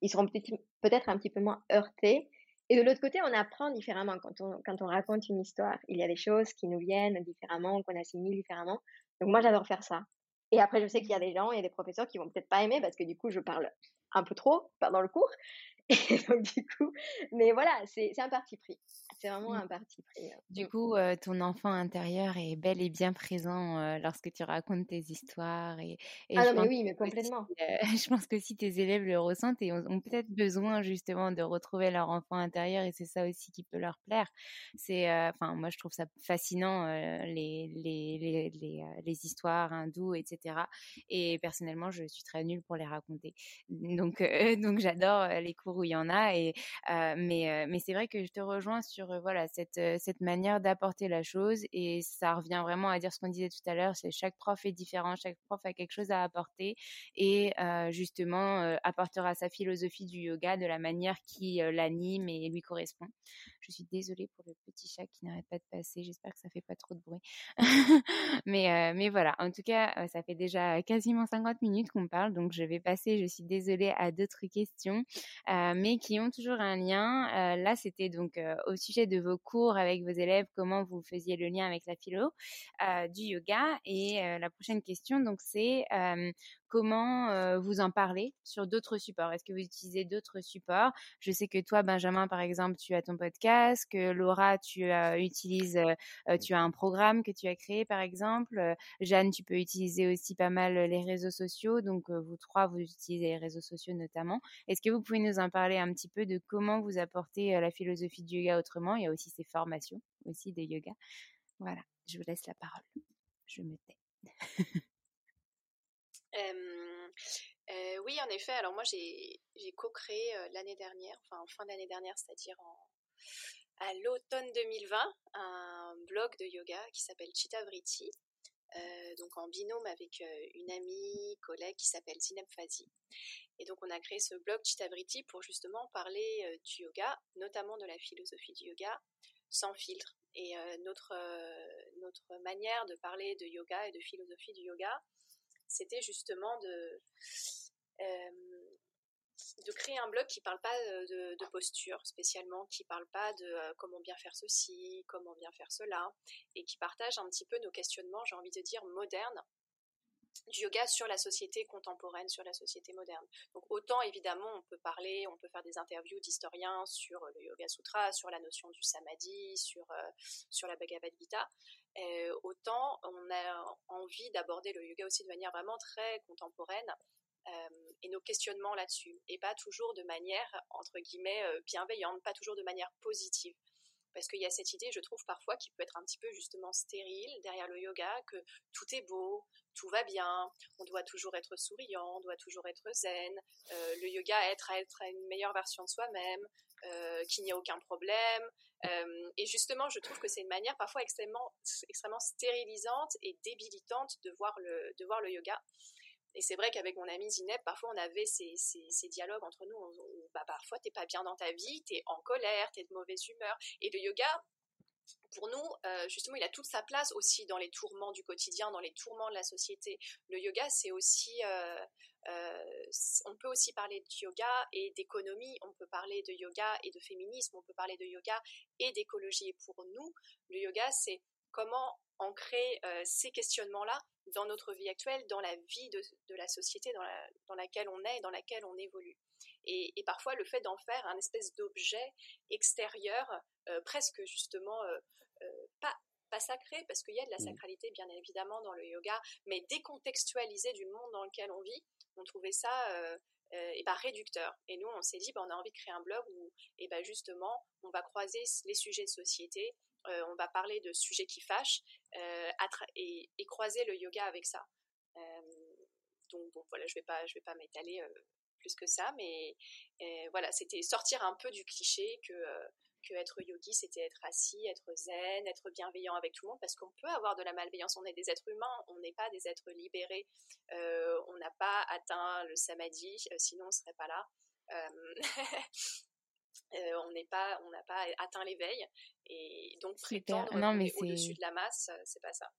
ils seront peut-être un petit peu moins heurtés. Et de l'autre côté, on apprend différemment quand on, quand on raconte une histoire. Il y a des choses qui nous viennent différemment, qu'on assimile différemment. Donc moi, j'adore faire ça. Et après, je sais qu'il y a des gens et des professeurs qui vont peut-être pas aimer parce que du coup, je parle un peu trop pendant le cours. Et donc, du coup, mais voilà, c'est un parti pris. C'est vraiment mmh. un parti pris. Hein. Du coup, ton enfant intérieur est bel et bien présent lorsque tu racontes tes histoires. Et, ah non, mais oui, mais complètement. je pense que si tes élèves le ressentent et ont, peut-être besoin justement de retrouver leur enfant intérieur et c'est ça aussi qui peut leur plaire. C'est, enfin, moi, je trouve ça fascinant, les, les, les, les, histoires hindoues, etc. Et personnellement, je suis très nulle pour les raconter. Donc, donc j'adore les cours où il y en a. Et, mais mais c'est vrai que je te rejoins sur voilà cette, cette manière d'apporter la chose. Et ça revient vraiment à dire ce qu'on disait tout à l'heure, c'est chaque prof est différent, chaque prof a quelque chose à apporter et justement apportera sa philosophie du yoga de la manière qui l'anime et lui correspond. Je suis désolée pour le petit chat qui n'arrête pas de passer. J'espère que ça fait pas trop de bruit. mais, mais voilà, en tout cas, ça fait déjà quasiment 50 minutes qu'on parle, donc je vais passer, je suis désolée, à d'autres questions. Mais qui ont toujours un lien. Là, c'était donc au sujet de vos cours avec vos élèves, comment vous faisiez le lien avec la philo du yoga. Et la prochaine question, donc, c'est comment vous en parlez sur d'autres supports? Est-ce que vous utilisez d'autres supports? Je sais que toi, Benjamin, par exemple, tu as ton podcast, que Laura, tu utilises, tu as un programme que tu as créé, par exemple. Jeanne, tu peux utiliser aussi pas mal les réseaux sociaux. Donc, vous trois, vous utilisez les réseaux sociaux notamment. Est-ce que vous pouvez nous en parler un petit peu de comment vous apportez la philosophie du yoga autrement? Il y a aussi ces formations aussi de yoga. Voilà, je vous laisse la parole. Je me tais. Oui, en effet. Alors moi, j'ai co-créé l'année dernière, enfin en fin d'année dernière, c'est-à-dire à l'automne 2020, un blog de yoga qui s'appelle Chitta Vritti, euh, donc en binôme avec une amie, collègue qui s'appelle Zineb Fazi. Et donc on a créé ce blog Chitta Vritti pour justement parler du yoga, notamment de la philosophie du yoga, sans filtre. Et notre, notre manière de parler de yoga et de philosophie du yoga, c'était justement de, euh, de créer un blog qui parle pas de, posture spécialement, qui parle pas de euh, comment bien faire ceci, comment bien faire cela, et qui partage un petit peu nos questionnements, j'ai envie de dire, modernes du yoga sur la société contemporaine, sur la société moderne. Donc autant évidemment on peut parler, on peut faire des interviews d'historiens sur le Yoga Sutra, sur la notion du samadhi, sur, euh, sur la Bhagavad Gita, euh, autant on a envie d'aborder le yoga aussi de manière vraiment très contemporaine euh, et nos questionnements là-dessus, et pas toujours de manière, entre guillemets, bienveillante, pas toujours de manière positive parce qu'il y a cette idée, je trouve parfois, qui peut être un petit peu justement stérile derrière le yoga, que tout est beau, tout va bien, on doit toujours être souriant, on doit toujours être zen, euh, le yoga être à être une meilleure version de soi-même, euh, qu'il n'y a aucun problème. Euh, et justement, je trouve que c'est une manière parfois extrêmement, extrêmement stérilisante et débilitante de voir le, de voir le yoga. Et c'est vrai qu'avec mon ami Zineb, parfois on avait ces, dialogues entre nous. Où, bah, parfois, t'es pas bien dans ta vie, t'es en colère, t'es de mauvaise humeur. Et le yoga, pour nous, euh, justement, il a toute sa place aussi dans les tourments du quotidien, dans les tourments de la société. Le yoga, c'est aussi, euh, euh, on peut aussi parler de yoga et d'économie, on peut parler de yoga et de féminisme, on peut parler de yoga et d'écologie. Et pour nous, le yoga, c'est comment ancrer ces questionnements-là dans notre vie actuelle, dans la vie de, la société dans, laquelle on est et dans laquelle on évolue. Et, parfois, le fait d'en faire un espèce d'objet extérieur, euh, presque justement euh, euh, pas, pas sacré, parce qu'il y a de la mmh. sacralité bien évidemment dans le yoga, mais décontextualisé du monde dans lequel on vit, on trouvait ça et bah, réducteur. Et nous, on s'est dit, bah, on a envie de créer un blog où, et bah, justement, on va croiser les sujets de société, on va parler de sujets qui fâchent et, et, croiser le yoga avec ça. donc bon, voilà, je vais pas, vais pas m'étaler plus que ça, mais voilà, c'était sortir un peu du cliché que que être yogi, c'était être assis, être zen, être bienveillant avec tout le monde, parce qu'on peut avoir de la malveillance. On est des êtres humains, on n'est pas des êtres libérés. Euh, on n'a pas atteint le samadhi, euh, sinon on ne serait pas là. Euh, on n'est pas, on n'a pas atteint l'éveil, et donc prétendre non, mais au-dessus de la masse, c'est pas ça.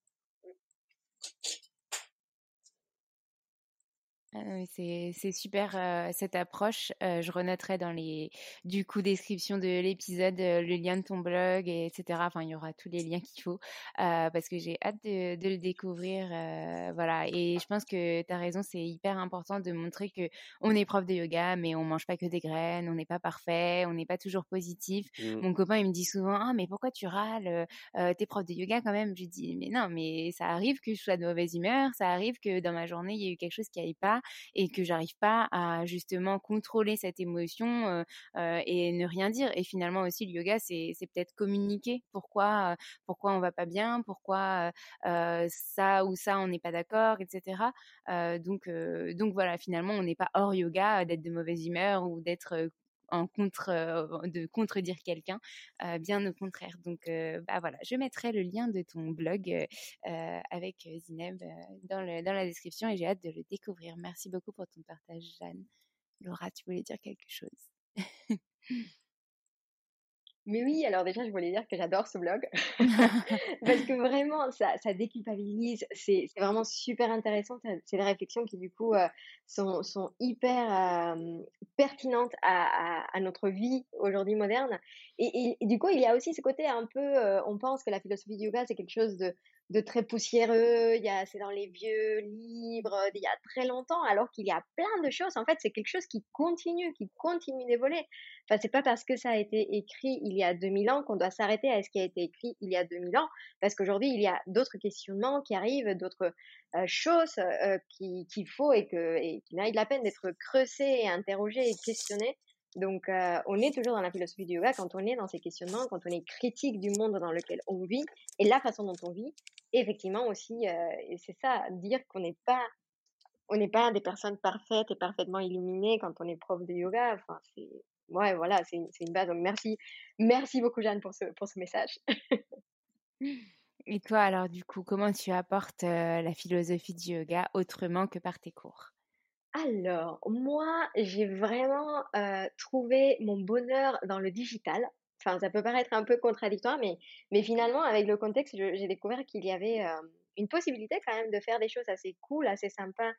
Ah c'est super cette approche. je renoterai dans les du coup description de l'épisode le lien de ton blog et etc. Enfin il y aura tous les liens qu'il faut parce que j'ai hâte de, de, le découvrir. voilà et je pense que tu as raison c'est hyper important de montrer que on est prof de yoga mais on mange pas que des graines, on n'est pas parfait, on n'est pas toujours positif. Mmh. Mon copain il me dit souvent ah mais pourquoi tu râles T'es prof de yoga quand même? Je lui dis mais non mais ça arrive que je sois de mauvaise humeur, ça arrive que dans ma journée il y a eu quelque chose qui aille pas et que j'arrive pas à justement contrôler cette émotion et ne rien dire. Et finalement aussi le yoga, c'est peut-être communiquer pourquoi pourquoi on va pas bien, pourquoi ça ou ça on n'est pas d'accord, etc. donc donc voilà, finalement on n'est pas hors yoga d'être de mauvaise humeur ou d'être en contre de contredire quelqu'un, bien au contraire. Donc bah voilà, je mettrai le lien de ton blog avec Zineb dans, le, dans la description et j'ai hâte de le découvrir. Merci beaucoup pour ton partage, Jeanne. Laura, tu voulais dire quelque chose? Mais oui, alors déjà, je voulais dire que j'adore ce blog parce que vraiment, ça, ça déculpabilise. C'est vraiment super intéressant. C'est des réflexions qui, du coup, euh, sont, sont, hyper euh, pertinentes à, à, à, notre vie aujourd'hui moderne. Et, et, du coup, il y a aussi ce côté un peu, euh, on pense que la philosophie du yoga, c'est quelque chose de, de très poussiéreux, il y a, c'est dans les vieux livres d'il y a très longtemps, alors qu'il y a plein de choses. En fait, c'est quelque chose qui continue, qui continue d'évoluer. Enfin, c'est pas parce que ça a été écrit il y a 2000 ans qu'on doit s'arrêter à ce qui a été écrit il y a 2000 ans, parce qu'aujourd'hui, il y a d'autres questionnements qui arrivent, d'autres euh, choses euh, qu'il faut et, que, et qui méritent la peine d'être creusées et interrogées et questionnées. Donc, euh, on est toujours dans la philosophie du yoga quand on est dans ces questionnements, quand on est critique du monde dans lequel on vit et la façon dont on vit. Effectivement aussi, euh, c'est ça, dire qu'on n'est pas, on n'est pas des personnes parfaites et parfaitement illuminées quand on est prof de yoga. Enfin, c'est, voilà, c'est une, base. Donc, merci, beaucoup Jeanne pour ce, pour ce message. et toi, alors, du coup, comment tu apportes euh, la philosophie du yoga autrement que par tes cours? Alors, moi, j'ai vraiment euh, trouvé mon bonheur dans le digital. Enfin, ça peut paraître un peu contradictoire, mais, mais finalement, avec le contexte, j'ai découvert qu'il y avait euh, une possibilité quand même de faire des choses assez cool, assez sympas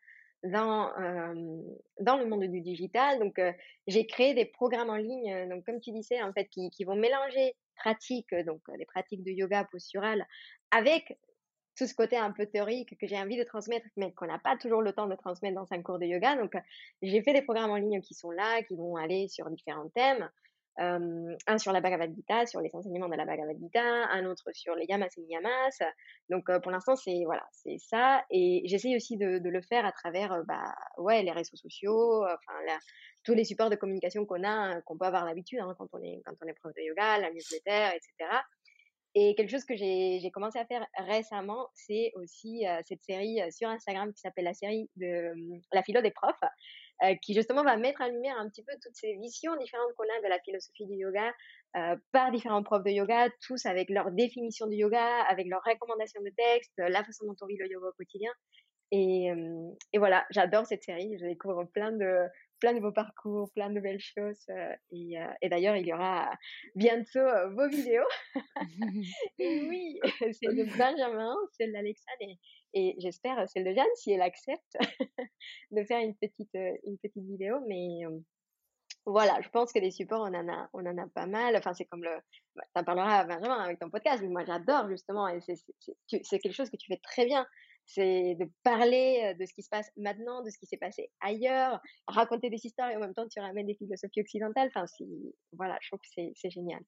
dans, euh, dans le monde du digital. Donc, j'ai créé des programmes en ligne, donc comme tu disais, en fait, qui, qui vont mélanger pratiques, donc des pratiques de yoga postural, avec tout ce côté un peu théorique que j'ai envie de transmettre, mais qu'on n'a pas toujours le temps de transmettre dans un cours de yoga. Donc, euh, j'ai fait des programmes en ligne qui sont là, qui vont aller sur différents thèmes. Un sur la Bhagavad Gita, sur les enseignements de la Bhagavad Gita, un autre sur les yamas et niyamas. Donc euh, pour l'instant c'est voilà c'est ça et j'essaye aussi de, de, le faire à travers euh, bah ouais les réseaux sociaux, enfin tous les supports de communication qu'on a qu'on peut avoir l'habitude hein, quand on est quand on est prof de yoga, la newsletter, etc. Et quelque chose que j'ai commencé à faire récemment, c'est aussi euh, cette série euh, sur Instagram qui s'appelle la série de euh, la philo des profs, qui justement va mettre en lumière un petit peu toutes ces visions différentes qu'on a de la philosophie du yoga par différents profs de yoga, tous avec leur définition du yoga, avec leurs recommandations de texte, la façon dont on vit le yoga au quotidien. Et, et voilà, j'adore cette série. Je découvre plein de plein de beaux parcours, plein de belles choses. Euh, et, euh, et d'ailleurs, il y aura bientôt euh, vos vidéos. oui, celle de Benjamin, celle d'Alexandre et, et j'espère celle de Jeanne, si elle accepte de faire une petite, une petite vidéo. Mais voilà, je pense que des supports, on en a, on en a pas mal. Enfin, c'est comme le, bah, t'en parleras Benjamin avec ton podcast, mais moi j'adore justement, et c'est quelque chose que tu fais très bien c'est de parler de ce qui se passe maintenant, de ce qui s'est passé ailleurs, raconter des histoires et en même temps tu ramènes des philosophies occidentales. Enfin, voilà, je trouve que c'est génial.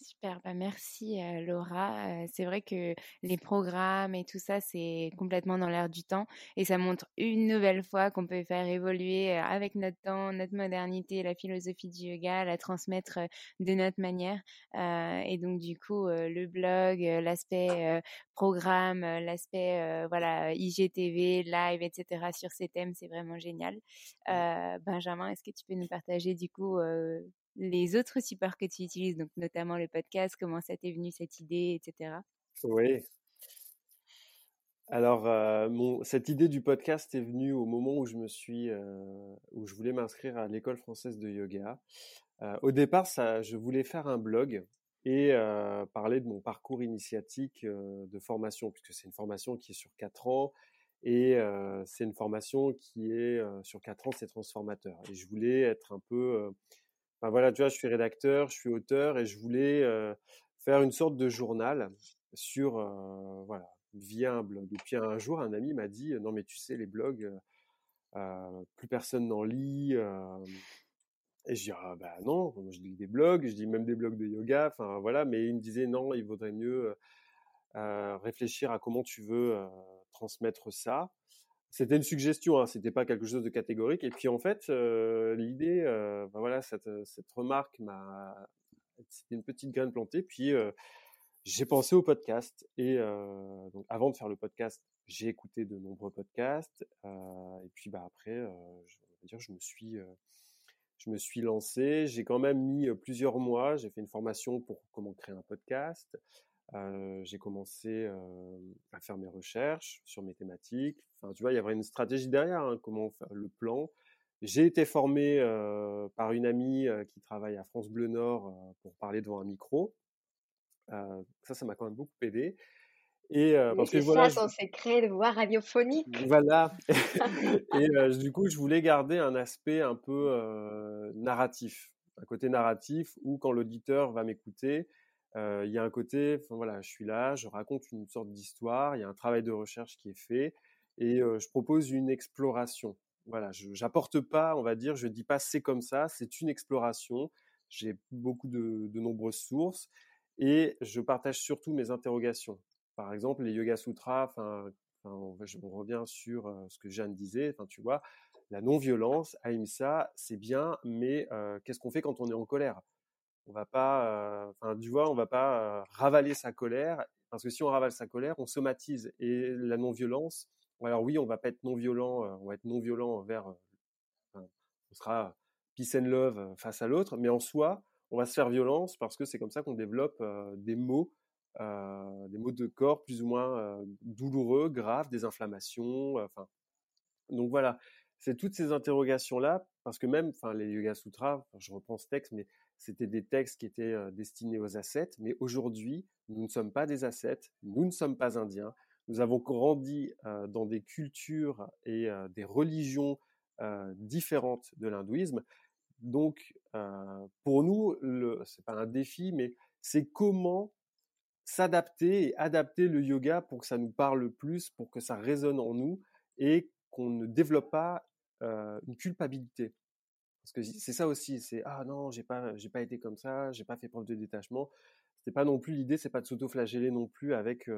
Super, bah merci Laura. c'est vrai que les programmes et tout ça, c'est complètement dans l'air du temps et ça montre une nouvelle fois qu'on peut faire évoluer avec notre temps, notre modernité, la philosophie du yoga, la transmettre de notre manière. et donc du coup, le blog, l'aspect programme, l'aspect voilà IGTV, live, etc. sur ces thèmes, c'est vraiment génial. Benjamin, est-ce que tu peux nous partager du coup les autres supports que tu utilises, donc notamment le podcast, comment ça t'est venu cette idée, etc. Oui. Alors, mon, cette idée du podcast est venue au moment où je me suis, où je voulais m'inscrire à l'école française de yoga. au départ, ça, je voulais faire un blog et parler de mon parcours initiatique de formation, puisque c'est une formation qui est sur quatre ans et c'est une formation qui est sur quatre ans, c'est transformateur. Et je voulais être un peu voilà, tu vois, je suis rédacteur, je suis auteur et je voulais faire une sorte de journal sur, voilà, via un blog. Et puis un jour, un ami m'a dit, non mais tu sais, les blogs, plus personne n'en lit. et je dis, ah bah non, je lis des blogs, je dis même des blogs de yoga, enfin voilà, mais il me disait, non, il vaudrait mieux réfléchir à comment tu veux transmettre ça. C'était une suggestion, hein, c'était pas quelque chose de catégorique. Et puis en fait, l'idée, ben voilà, cette, cette remarque m'a, c'était une petite graine plantée. Puis j'ai pensé au podcast et donc avant de faire le podcast, j'ai écouté de nombreux podcasts. et puis bah après, je me suis, je me suis lancé. J'ai quand même mis plusieurs mois. J'ai fait une formation pour comment créer un podcast j'ai commencé à faire mes recherches sur mes thématiques. Enfin, tu vois, il y avait une stratégie derrière, hein, comment faire le plan. J'ai été formé par une amie qui travaille à France Bleu Nord pour parler devant un micro. ça, ça m'a quand même beaucoup aidé. Et parce que voilà, ça son secret de voix radiophonique. Voilà. et du coup, je voulais garder un aspect un peu narratif, un côté narratif où quand l'auditeur va m'écouter, il y a un côté, voilà, je suis là, je raconte une sorte d'histoire, il y a un travail de recherche qui est fait et je propose une exploration. Voilà, j'apporte pas, on va dire, je dis pas c'est comme ça, c'est une exploration. J'ai beaucoup de, nombreuses sources et je partage surtout mes interrogations. Par exemple, les Yoga Sutras, enfin, on, revient sur ce que Jeanne disait, tu vois, la non-violence, Ahimsa, c'est bien, mais qu'est-ce qu'on fait quand on est en colère? On va pas, enfin, tu vois, on va pas ravaler sa colère parce que si on ravale sa colère, on somatise et la non-violence. Alors oui, on va pas être non-violent, on va être non-violent envers, on sera peace and love face à l'autre, mais en soi, on va se faire violence parce que c'est comme ça qu'on développe des mots, des mots de corps plus ou moins douloureux, graves, des inflammations, enfin. Donc voilà, c'est toutes ces interrogations là parce que même, enfin, les Yoga Sutras, je reprends ce texte, mais c'était des textes qui étaient destinés aux ascètes, mais aujourd'hui, nous ne sommes pas des ascètes, nous ne sommes pas indiens, nous avons grandi dans des cultures et des religions différentes de l'hindouisme. Donc, pour nous, ce n'est pas un défi, mais c'est comment s'adapter et adapter le yoga pour que ça nous parle plus, pour que ça résonne en nous et qu'on ne développe pas une culpabilité. Parce que c'est ça aussi, c'est ah non, j'ai pas, j'ai pas été comme ça, j'ai pas fait preuve de détachement. C'est pas non plus l'idée, c'est pas de s'auto-flageller non plus avec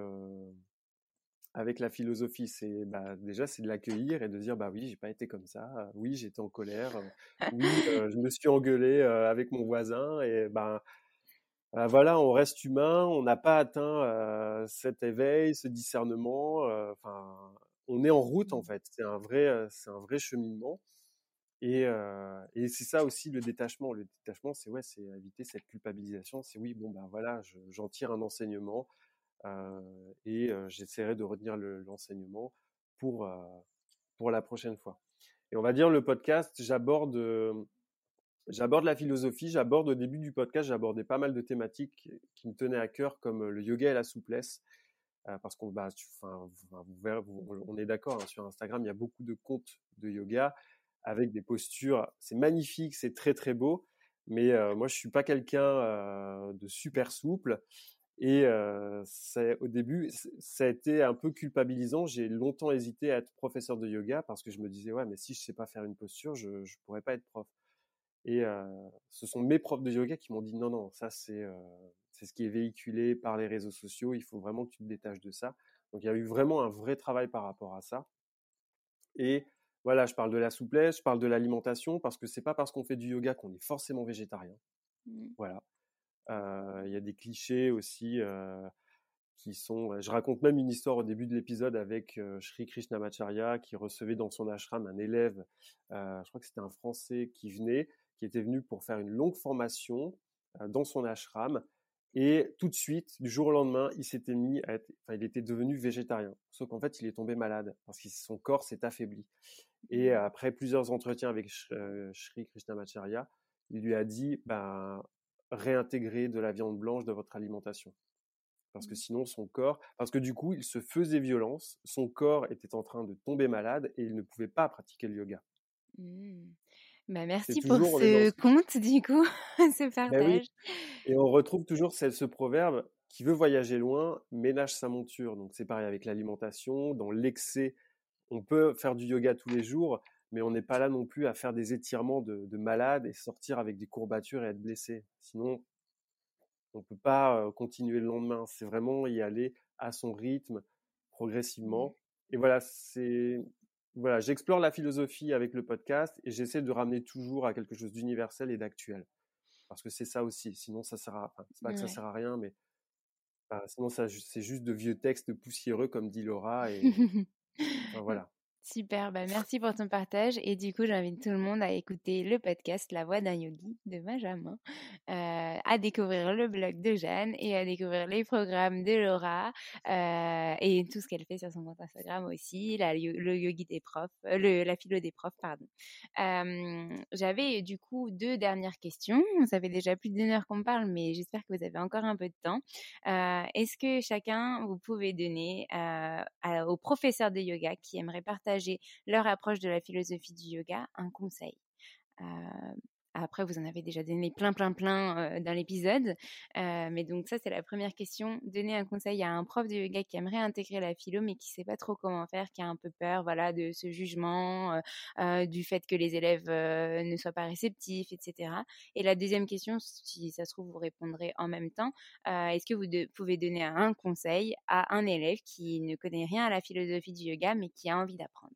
avec la philosophie. C'est bah, déjà c'est de l'accueillir et de dire bah oui, j'ai pas été comme ça, oui j'étais en colère, oui je me suis engueulé avec mon voisin et ben bah, voilà, on reste humain, on n'a pas atteint cet éveil, ce discernement. Enfin, on est en route en fait. C'est un vrai, c'est un vrai cheminement. Et, c'est ça aussi le détachement. Le détachement, c'est ouais, c'est éviter cette culpabilisation. C'est oui, bon ben voilà, j'en tire un enseignement et j'essaierai de retenir l'enseignement pour pour la prochaine fois. Et on va dire le podcast, j'aborde j'aborde la philosophie, j'aborde au début du podcast, j'abordais pas mal de thématiques qui me tenaient à cœur comme le yoga et la souplesse. parce qu'on bah, enfin, on est d'accord hein, sur Instagram, il y a beaucoup de comptes de yoga avec des postures. C'est magnifique, c'est très très beau. Mais moi, je suis pas quelqu'un de super souple. Et au début, ça a été un peu culpabilisant. J'ai longtemps hésité à être professeur de yoga parce que je me disais, ouais, mais si je sais pas faire une posture, je ne pourrais pas être prof. Et ce sont mes profs de yoga qui m'ont dit non, non, ça c'est c'est ce qui est véhiculé par les réseaux sociaux. Il faut vraiment que tu te détaches de ça. Donc il y a eu vraiment un vrai travail par rapport à ça. Et voilà, je parle de la souplesse, je parle de l'alimentation parce que c'est pas parce qu'on fait du yoga qu'on est forcément végétarien. Mmh. Voilà. Il y a des clichés aussi qui sont. Je raconte même une histoire au début de l'épisode avec Sri Krishnamacharya qui recevait dans son ashram un élève. je crois que c'était un Français qui venait, qui était venu pour faire une longue formation dans son ashram. Et tout de suite, du jour au lendemain, il s'était mis à être, enfin, il était devenu végétarien. Sauf qu'en fait, il est tombé malade parce que son corps s'est affaibli. Et mmh. après plusieurs entretiens avec Sri Krishnamacharya, il lui a dit, ben, réintégrer de la viande blanche dans votre alimentation. Parce que mmh. sinon, son corps, parce que du coup, il se faisait violence, son corps était en train de tomber malade et il ne pouvait pas pratiquer le yoga. Mmh. Bah merci pour ce conte, du coup, ce bah partage. Et on retrouve toujours ce, ce proverbe qui veut voyager loin ménage sa monture. Donc c'est pareil avec l'alimentation, dans l'excès, on peut faire du yoga tous les jours, mais on n'est pas là non plus à faire des étirements de, de malade et sortir avec des courbatures et être blessé. Sinon, on peut pas continuer le lendemain. C'est vraiment y aller à son rythme, progressivement. Et voilà, c'est voilà, j'explore la philosophie avec le podcast et j'essaie de ramener toujours à quelque chose d'universel et d'actuel. Parce que c'est ça aussi. Sinon, ça sert à, c'est pas que ça sert à rien, mais bah, sinon, ça, c'est juste de vieux textes poussiéreux, comme dit Laura. Et voilà. Super, bah merci pour ton partage. Et du coup, j'invite tout le monde à écouter le podcast La Voix d'un Yogi de Benjamin, euh, à découvrir le blog de Jeanne et à découvrir les programmes de Laura euh, et tout ce qu'elle fait sur son compte Instagram aussi, la, le yogi des profs, euh, la philo des profs, pardon. J'avais du coup deux dernières questions. Ça fait déjà plus d'une heure qu'on parle, mais j'espère que vous avez encore un peu de temps. Est-ce que chacun, vous pouvez donner aux professeurs de yoga qui aimeraient partager leur approche de la philosophie du yoga, un conseil. Après, vous en avez déjà donné plein, plein, plein euh, dans l'épisode. Euh, mais donc ça, c'est la première question. Donner un conseil à un prof de yoga qui aimerait intégrer la philo, mais qui sait pas trop comment faire, qui a un peu peur, voilà, de ce jugement, du fait que les élèves ne soient pas réceptifs, etc. Et la deuxième question, si ça se trouve, vous répondrez en même temps. Est-ce que vous pouvez donner un conseil à un élève qui ne connaît rien à la philosophie du yoga, mais qui a envie d'apprendre?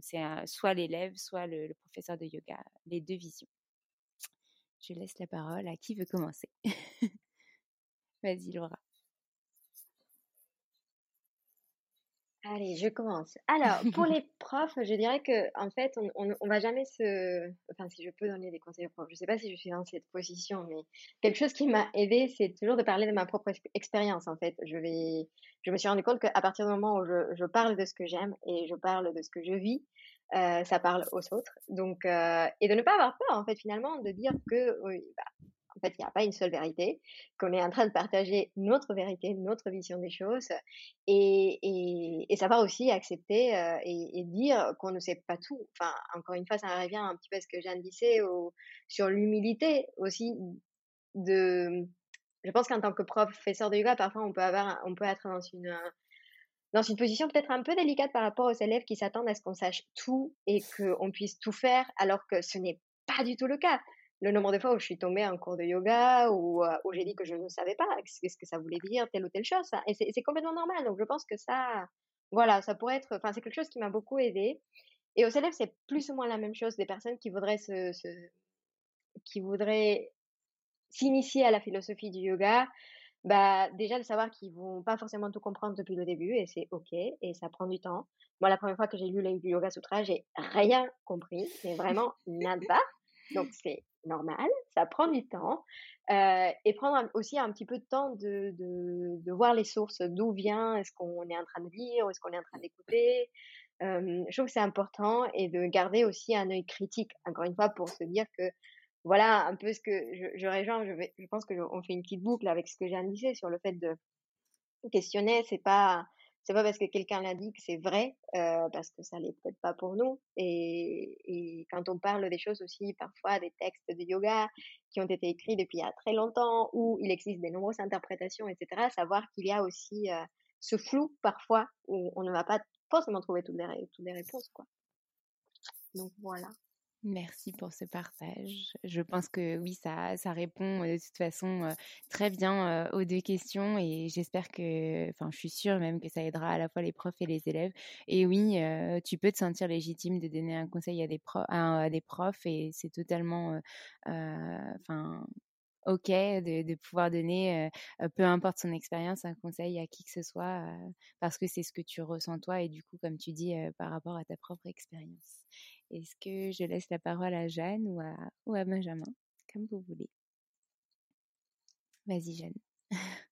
C'est soit l'élève, soit le, professeur de yoga, les deux visions. Je laisse la parole à qui veut commencer. Vas-y, Laura. Allez, je commence. Alors, pour les profs, je dirais que en fait, on, on, va jamais se. Enfin, si je peux donner des conseils aux profs, je sais pas si je suis dans cette position, mais quelque chose qui m'a aidé, c'est toujours de parler de ma propre expérience. En fait, je vais, je me suis rendu compte qu'à partir du moment où je, je parle de ce que j'aime et je parle de ce que je vis, euh, ça parle aux autres. Donc, euh, et de ne pas avoir peur, en fait, finalement, de dire que, oui, bah, en fait, il n'y a pas une seule vérité, qu'on est en train de partager notre vérité, notre vision des choses, et, et, et savoir aussi accepter euh, et, et, dire qu'on ne sait pas tout. Enfin, encore une fois, ça revient un petit peu à ce que Jeanne disait au, sur l'humilité aussi de. Je pense qu'en tant que professeur de yoga, parfois on peut avoir, on peut être dans une dans une position peut-être un peu délicate par rapport aux élèves qui s'attendent à ce qu'on sache tout et qu'on puisse tout faire, alors que ce n'est pas du tout le cas. Le nombre de fois où je suis tombée en cours de yoga ou euh, où j'ai dit que je ne savais pas ce que ça voulait dire telle ou telle chose, et c'est complètement normal. Donc je pense que ça, voilà, ça pourrait être, enfin c'est quelque chose qui m'a beaucoup aidé. Et aux élèves, c'est plus ou moins la même chose. Des personnes qui voudraient se qui voudraient s'initier à la philosophie du yoga, bah, déjà de savoir qu'ils vont pas forcément tout comprendre depuis le début et c'est ok et ça prend du temps. Moi, la première fois que j'ai lu le Yoga Sutra, j'ai rien compris, mais vraiment nada. Donc c'est normal, ça prend du temps euh, et prendre aussi un petit peu de temps de, de, de voir les sources, d'où vient, est-ce qu'on est en train de lire, est-ce qu'on est en train d'écouter. Euh, je trouve que c'est important et de garder aussi un œil critique, encore une fois, pour se dire que voilà un peu ce que je, je rejoins. Je, vais, je pense qu'on fait une petite boucle avec ce que j'ai indiqué sur le fait de questionner. C'est pas c'est pas parce que quelqu'un l'a dit que c'est vrai, euh, parce que ça l'est peut-être pas pour nous. Et, et, quand on parle des choses aussi, parfois des textes de yoga qui ont été écrits depuis il y a très longtemps, où il existe des nombreuses interprétations, etc., savoir qu'il y a aussi euh, ce flou parfois où on ne va pas forcément trouver toutes les, toutes les réponses, quoi. Donc voilà. Merci pour ce partage. Je pense que oui, ça, répond de toute façon très bien aux deux questions et j'espère que, enfin, je suis sûre même que ça aidera à la fois les profs et les élèves. Et oui, tu peux te sentir légitime de donner un conseil à des, à des profs et c'est totalement, enfin, ok de pouvoir donner, peu importe son expérience, un conseil à qui que ce soit, parce que c'est ce que tu ressens toi et du coup, comme tu dis, par rapport à ta propre expérience. Est-ce que je laisse la parole à Jeanne ou à, Benjamin, comme vous voulez? Vas-y, Jeanne.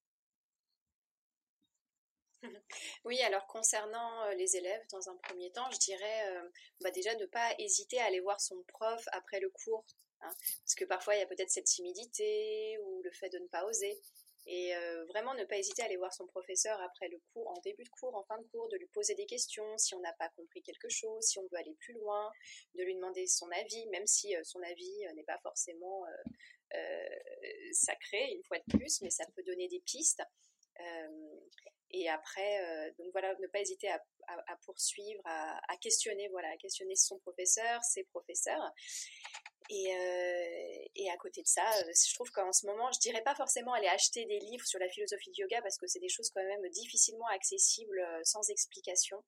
Oui, alors concernant les élèves, dans un premier temps, je dirais bah déjà ne pas hésiter à aller voir son prof après le cours Hein. parce que parfois, il y a peut-être cette timidité ou le fait de ne pas oser. Et euh, vraiment ne pas hésiter à aller voir son professeur après le cours, en début de cours, en fin de cours, de lui poser des questions si on n'a pas compris quelque chose, si on veut aller plus loin, de lui demander son avis, même si euh, son avis euh, n'est pas forcément sacré, une fois de plus, mais ça peut donner des pistes. Et après, donc voilà, ne pas hésiter à, poursuivre, à, questionner, voilà, à questionner son professeur, ses professeurs. Et, et, à côté de ça, je trouve qu'en ce moment, je dirais pas forcément aller acheter des livres sur la philosophie du yoga parce que c'est des choses quand même difficilement accessibles sans explication.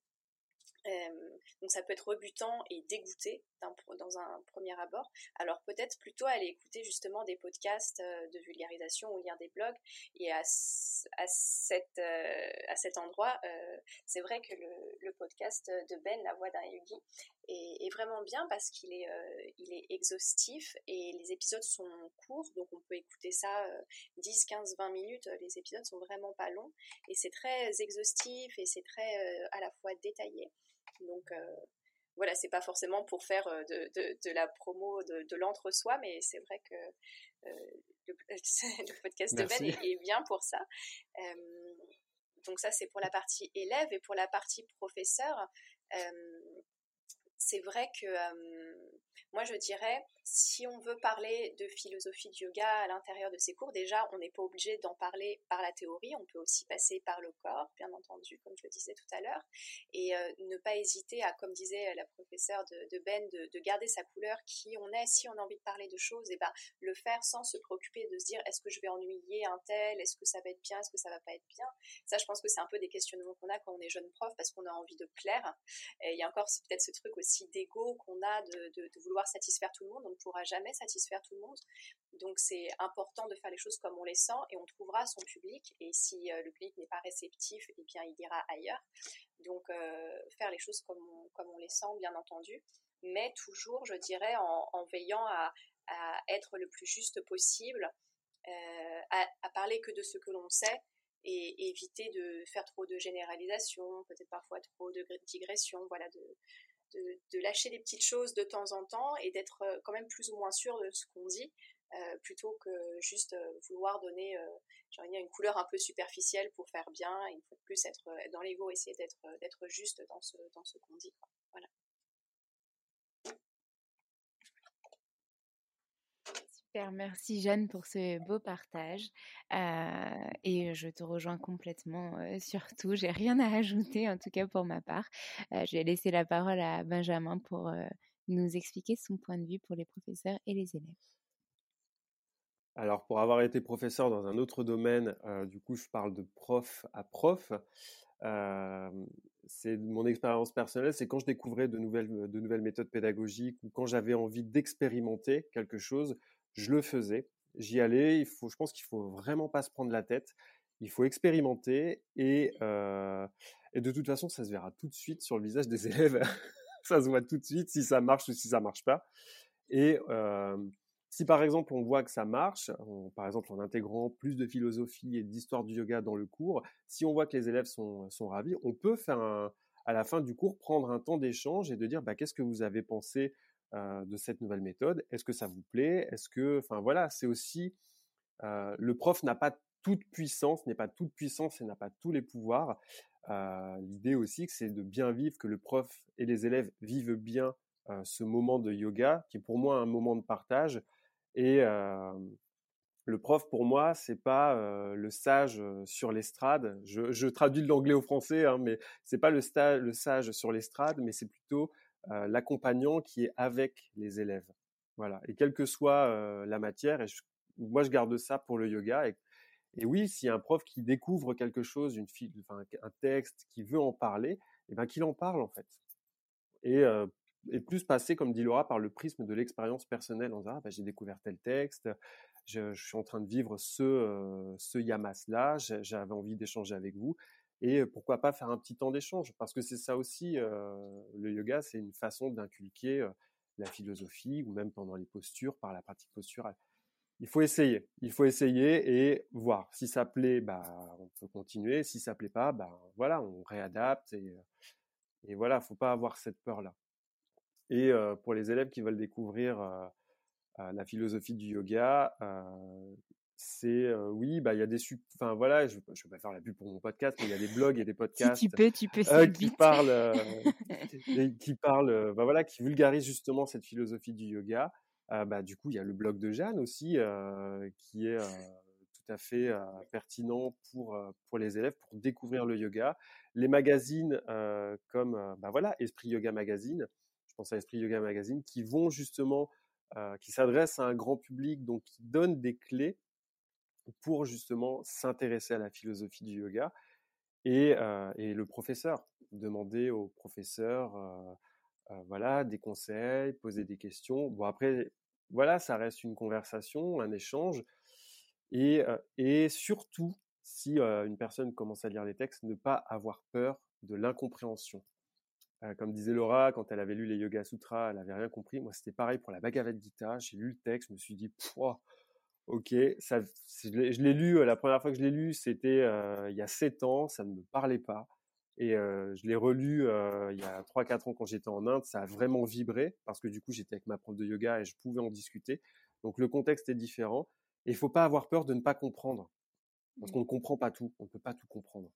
Euh, donc ça peut être rebutant et dégoûté dans un premier abord. Alors peut-être plutôt aller écouter justement des podcasts euh, de vulgarisation ou lire des blogs. Et à, euh, cet endroit, c'est vrai que le, podcast de Ben, La Voix d'un Yogi, est, vraiment bien parce qu'il est, est exhaustif et les épisodes sont courts. Donc on peut écouter ça 10, 15, 20 minutes. Les épisodes sont vraiment pas longs et c'est très exhaustif et c'est très à la fois détaillé. Donc euh, voilà, c'est pas forcément pour faire euh, de, la promo de, l'entre-soi, mais c'est vrai que euh, le, podcast de Ben est, bien pour ça. donc ça, c'est pour la partie élève et pour la partie professeur. C'est vrai que moi, je dirais, si on veut parler de philosophie du yoga à l'intérieur de ces cours, déjà, on n'est pas obligé d'en parler par la théorie, on peut aussi passer par le corps, bien entendu, comme je le disais tout à l'heure, et ne pas hésiter à, comme disait la professeure de, Ben, de, garder sa couleur, qui on est, si on a envie de parler de choses, et ben le faire sans se préoccuper de se dire est-ce que je vais ennuyer un tel, est-ce que ça va être bien, est-ce que ça va pas être bien? Ça, je pense que c'est un peu des questionnements qu'on a quand on est jeune prof, parce qu'on a envie de plaire. Et il y a encore peut-être ce truc aussi d'ego qu'on a de, vouloir satisfaire tout le monde, on ne pourra jamais satisfaire tout le monde. Donc c'est important de faire les choses comme on les sent et on trouvera son public. Et si euh, le public n'est pas réceptif, eh bien il ira ailleurs. Donc euh, faire les choses comme on, comme on les sent, bien entendu, mais toujours, je dirais, en, veillant à, être le plus juste possible, euh, à, parler que de ce que l'on sait et éviter de faire trop de généralisation, peut-être parfois trop de digression, voilà, de, lâcher des petites choses de temps en temps et d'être euh, quand même plus ou moins sûr de ce qu'on dit, euh, plutôt que juste euh, vouloir donner une couleur un peu superficielle pour faire bien, fois de plus être dans l'ego, essayer d'être d'être juste dans ce, dans ce qu'on dit. Merci Jeanne pour ce beau partage. Euh, et je te rejoins complètement euh, sur tout. J'ai rien à ajouter, en tout cas pour ma part. Euh, je vais laisser la parole à Benjamin pour nous expliquer son point de vue pour les professeurs et les élèves. Alors, pour avoir été professeur dans un autre domaine, du coup, je parle de prof à prof. c'est mon expérience personnelle, c'est quand je découvrais de nouvelles, de nouvelles méthodes pédagogiques ou quand j'avais envie d'expérimenter quelque chose, je le faisais, j'y allais. Il faut, je pense qu'il faut vraiment pas se prendre la tête. Il faut expérimenter et, euh, et de toute façon, ça se verra tout de suite sur le visage des élèves. ça se voit tout de suite si ça marche ou si ça marche pas. Et euh, si par exemple on voit que ça marche, par exemple en intégrant plus de philosophie et d'histoire du yoga dans le cours, si on voit que les élèves sont, sont ravis, on peut faire à la fin du cours prendre un temps d'échange et de dire bah, qu'est-ce que vous avez pensé de cette nouvelle méthode? Est-ce que ça vous plaît? Est-ce que, enfin voilà, c'est aussi euh, le prof n'a pas toute puissance, n'est pas toute puissance et n'a pas tous les pouvoirs. Euh, L'idée aussi, c'est de bien vivre, que le prof et les élèves vivent bien euh, ce moment de yoga, qui est pour moi un moment de partage. Et euh, le prof, pour moi, c'est pas euh, le sage sur l'estrade. Je, traduis l'anglais au français, hein, mais c'est pas le, sage sur l'estrade, mais c'est plutôt l'accompagnant qui est avec les élèves. Voilà. Et quelle que soit la matière, et moi je garde ça pour le yoga. Et, oui, s'il y a un prof qui découvre quelque chose, un texte, qui veut en parler, eh ben qu'il en parle en fait. Et, et plus passer, comme dit Laura, par le prisme de l'expérience personnelle. En disant, ah, bah, j'ai découvert tel texte, je, suis en train de vivre ce, ce yamas-là, j'avais envie d'échanger avec vous. Et pourquoi pas faire un petit temps d'échange? Parce que c'est ça aussi, le yoga, c'est une façon d'inculquer la philosophie ou même pendant les postures, par la pratique posturale. Il faut essayer, il faut essayer et voir. Si ça plaît, bah, on peut continuer. Si ça plaît pas, bah, voilà, on réadapte et, et voilà, faut pas avoir cette peur-là. Et pour les élèves qui veulent découvrir la philosophie du yoga, c'est oui, bah il y a des enfin voilà, je, je vais pas faire la pub pour mon podcast, mais il y a des blogs et des podcasts si tu peux, tu peux qui parlent, qui parlent, bah voilà, qui vulgarisent justement cette philosophie du yoga. bah du coup, il y a le blog de Jeanne aussi qui est tout à fait pertinent pour pour les élèves pour découvrir le yoga. Les magazines comme bah voilà Esprit Yoga Magazine, je pense à Esprit Yoga Magazine, qui vont justement qui s'adressent à un grand public, donc qui donnent des clés pour justement s'intéresser à la philosophie du yoga. Et, euh, et le professeur, demander au professeur euh, euh, voilà, des conseils, poser des questions. Bon, après, voilà, ça reste une conversation, un échange. Et, et surtout, si une personne commence à lire les textes, ne pas avoir peur de l'incompréhension. comme disait Laura, quand elle avait lu les Yoga Sutras, elle avait rien compris. Moi, c'était pareil pour la Bhagavad Gita. J'ai lu le texte, je me suis dit, pouah, Ok, ça, je l'ai lu, la première fois que je l'ai lu, c'était euh, il y a sept ans, ça ne me parlait pas. Et euh, je l'ai relu euh, il y a trois, quatre ans quand j'étais en Inde, ça a vraiment vibré parce que du coup j'étais avec ma prof de yoga et je pouvais en discuter. Donc le contexte est différent et il faut pas avoir peur de ne pas comprendre parce mmh. qu'on ne comprend pas tout, on ne peut pas tout comprendre.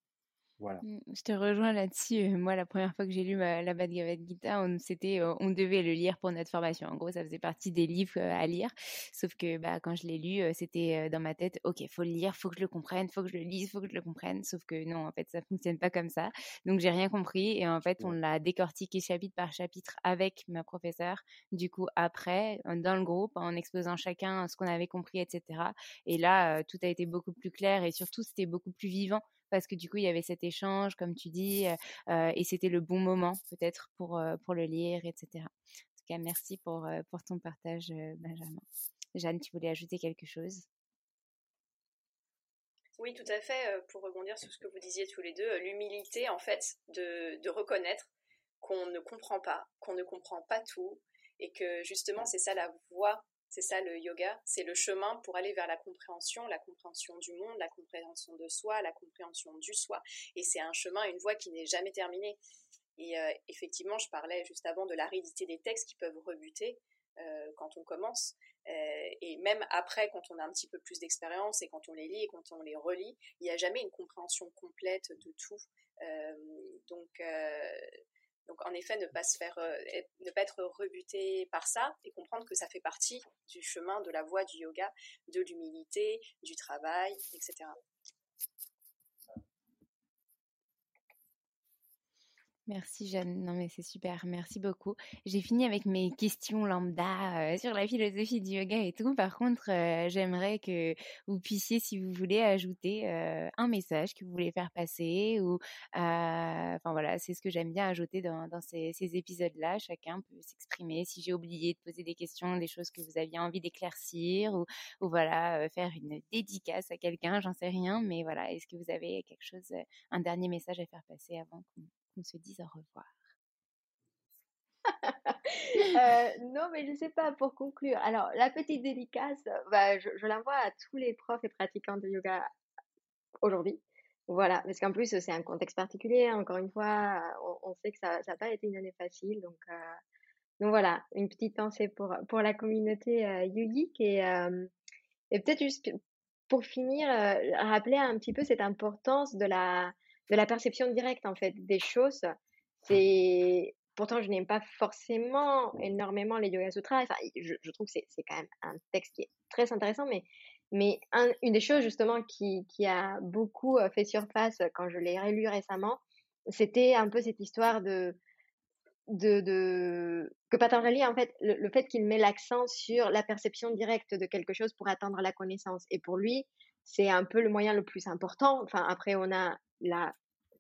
Mmh, je te rejoins là-dessus. Moi, la première fois que j'ai lu la Bhagavad Gita, on, c'était, on devait le lire pour notre formation. En gros, ça faisait partie des livres à lire. Sauf que bah, quand je l'ai lu, c'était dans ma tête, OK, faut le lire, faut que je le comprenne, faut que je le lise, faut que je le comprenne. Sauf que non, en fait, ça fonctionne pas comme ça. Donc, j'ai rien compris. Et en fait, on l'a décortiqué chapitre par chapitre avec ma professeure. Du coup, après, dans le groupe, en exposant chacun ce qu'on avait compris, etc. Et là, tout a été beaucoup plus clair et surtout, c'était beaucoup plus vivant parce que du coup, il y avait cet échange, comme tu dis, et c'était le bon moment peut-être pour, pour le lire, etc. En tout cas, merci pour, pour ton partage, Benjamin. Jeanne, tu voulais ajouter quelque chose? Oui, tout à fait. Pour rebondir sur ce que vous disiez tous les deux, l'humilité, en fait, de, de reconnaître qu'on ne comprend pas, qu'on ne comprend pas tout, et que justement, c'est ça la voie c'est ça le yoga, c'est le chemin pour aller vers la compréhension, la compréhension du monde, la compréhension de soi, la compréhension du soi. Et c'est un chemin, une voie qui n'est jamais terminée. Et euh, effectivement, je parlais juste avant de l'aridité des textes qui peuvent rebuter euh, quand on commence. Euh, et même après, quand on a un petit peu plus d'expérience et quand on les lit et quand on les relit, il n'y a jamais une compréhension complète de tout. donc, donc en effet, ne pas se faire, euh, ne pas être rebuté par ça et comprendre que ça fait partie du chemin de la voie du yoga, de l'humilité, du travail, etc. Merci Jeanne, non mais c'est super, merci beaucoup. J'ai fini avec mes questions lambda euh, sur la philosophie du yoga et tout. Par contre, euh, j'aimerais que vous puissiez, si vous voulez, ajouter euh, un message que vous voulez faire passer ou, enfin voilà, c'est ce que j'aime bien ajouter dans, ces, épisodes-là. Chacun peut s'exprimer. Si j'ai oublié de poser des questions, des choses que vous aviez envie d'éclaircir ou, ou voilà, faire une dédicace à quelqu'un, j'en sais rien, mais voilà, est-ce que vous avez quelque chose, un dernier message à faire passer avant qu'on qu'on se dise au revoir. Euh, non, mais je sais pas, pour conclure. Alors, la petite dédicace, bah, je, l'envoie à tous les profs et pratiquants de yoga aujourd'hui. Voilà, parce qu'en plus, c'est un contexte particulier. Encore une fois, on, sait que ça n'a pas été une année facile. Donc, euh, voilà, une petite pensée pour, pour la communauté euh, yogique. Et, et peut-être juste pour finir, rappeler un petit peu cette importance de la, de la perception directe en fait des choses. C'est pourtant je n'aime pas forcément énormément les Yoga Sutras. Enfin, je, je trouve que c'est quand même un texte qui est très intéressant, mais mais une des choses justement qui, qui a beaucoup euh, fait surface quand je l'ai relu récemment, c'était un peu cette histoire de de, que Patanjali, en fait, le, fait qu'il met l'accent sur la perception directe de quelque chose pour atteindre la connaissance. Et pour lui, c'est un peu le moyen le plus important. Enfin, après, on a la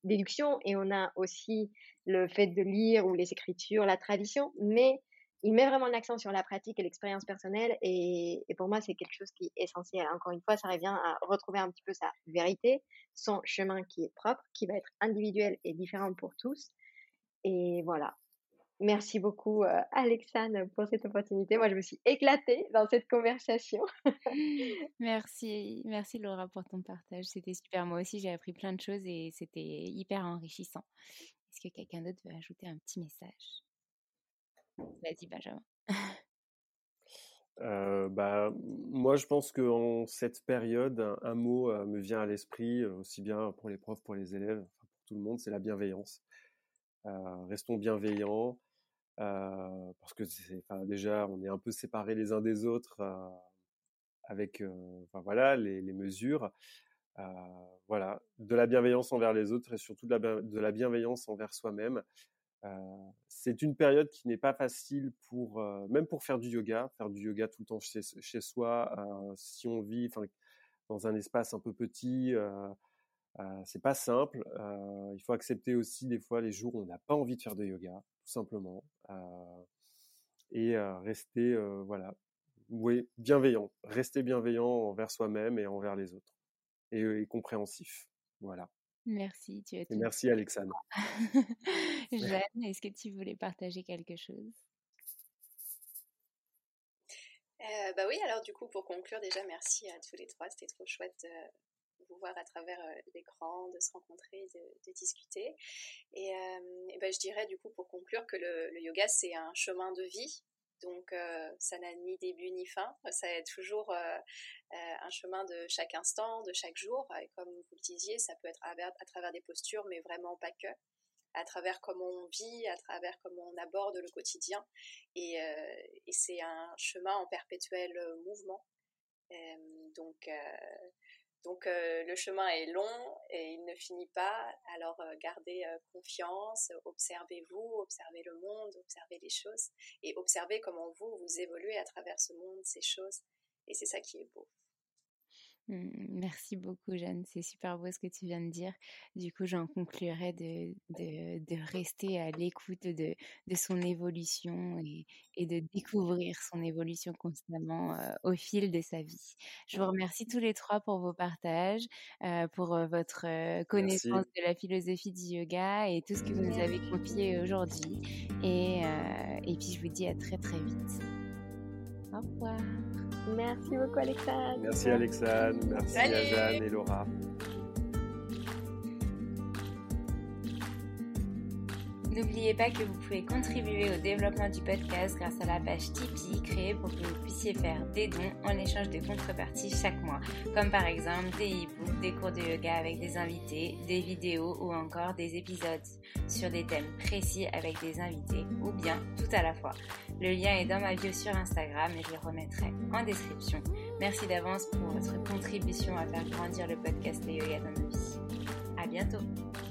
déduction et on a aussi le fait de lire ou les écritures, la tradition, mais il met vraiment l'accent sur la pratique et l'expérience personnelle et, et, pour moi c'est quelque chose qui est essentiel. Encore une fois, ça revient à retrouver un petit peu sa vérité, son chemin qui est propre, qui va être individuel et différent pour tous. Et voilà. Merci beaucoup, euh, Alexandre, pour cette opportunité. Moi, je me suis éclatée dans cette conversation. merci, merci Laura pour ton partage. C'était super. Moi aussi, j'ai appris plein de choses et c'était hyper enrichissant. Est-ce que quelqu'un d'autre veut ajouter un petit message? Vas-y, Benjamin. Euh, bah, moi, je pense qu'en cette période, un, mot euh, me vient à l'esprit, aussi bien pour les profs, pour les élèves, pour tout le monde, c'est la bienveillance. restons bienveillants, euh, parce que enfin, déjà, on est un peu séparés les uns des autres euh, avec, euh, enfin, voilà, les, mesures. voilà, de la bienveillance envers les autres et surtout de la, bienveillance envers soi-même. c'est une période qui n'est pas facile pour, même pour faire du yoga, faire du yoga tout le temps chez, chez soi. si on vit dans un espace un peu petit, euh, c'est pas simple. Euh, il faut accepter aussi des fois les jours où on n'a pas envie de faire de yoga, tout simplement, euh, et rester voilà, oui, bienveillant, rester bienveillant envers soi-même et envers les autres, et, compréhensif. Voilà. Merci, tu es et merci Alexandre. Jeanne, est-ce que tu voulais partager quelque chose? Bah oui, alors du coup, pour conclure, déjà, merci à tous les trois. C'était trop chouette voir à travers euh, l'écran, de se rencontrer, de, discuter. Et, euh, ben, je dirais du coup pour conclure que le, yoga c'est un chemin de vie. Donc euh, ça n'a ni début ni fin, ça est toujours un chemin de chaque instant, de chaque jour. Et comme vous le disiez, ça peut être à, à travers des postures, mais vraiment pas que à travers comment on vit, à travers comment on aborde le quotidien. Et, et c'est un chemin en perpétuel mouvement. donc, donc euh, le chemin est long et il ne finit pas. Alors euh, gardez euh, confiance, observez-vous, observez le monde, observez les choses et observez comment vous vous évoluez à travers ce monde, ces choses. Et c'est ça qui est beau. Mmh, merci beaucoup, Jeanne. C'est super beau ce que tu viens de dire. Du coup, j'en conclurai de, de, rester à l'écoute de, de, son évolution et, et, de découvrir son évolution constamment euh, au fil de sa vie. Je vous remercie tous les trois pour vos partages, euh, pour euh, votre connaissance de la philosophie du yoga et tout ce que vous nous avez confié aujourd'hui. Et, et puis, je vous dis à très, très vite. Au revoir. Merci beaucoup, Alexandre. Merci, Alexandre. Merci à Jeanne et Laura. N'oubliez pas que vous pouvez contribuer au développement du podcast grâce à la page Tipeee créée pour que vous puissiez faire des dons en échange de contreparties chaque mois, comme par exemple des e-books, des cours de yoga avec des invités, des vidéos ou encore des épisodes sur des thèmes précis avec des invités ou bien tout à la fois. Le lien est dans ma bio sur Instagram et je le remettrai en description. Merci d'avance pour votre contribution à faire grandir le podcast de yoga dans nos vies. À bientôt!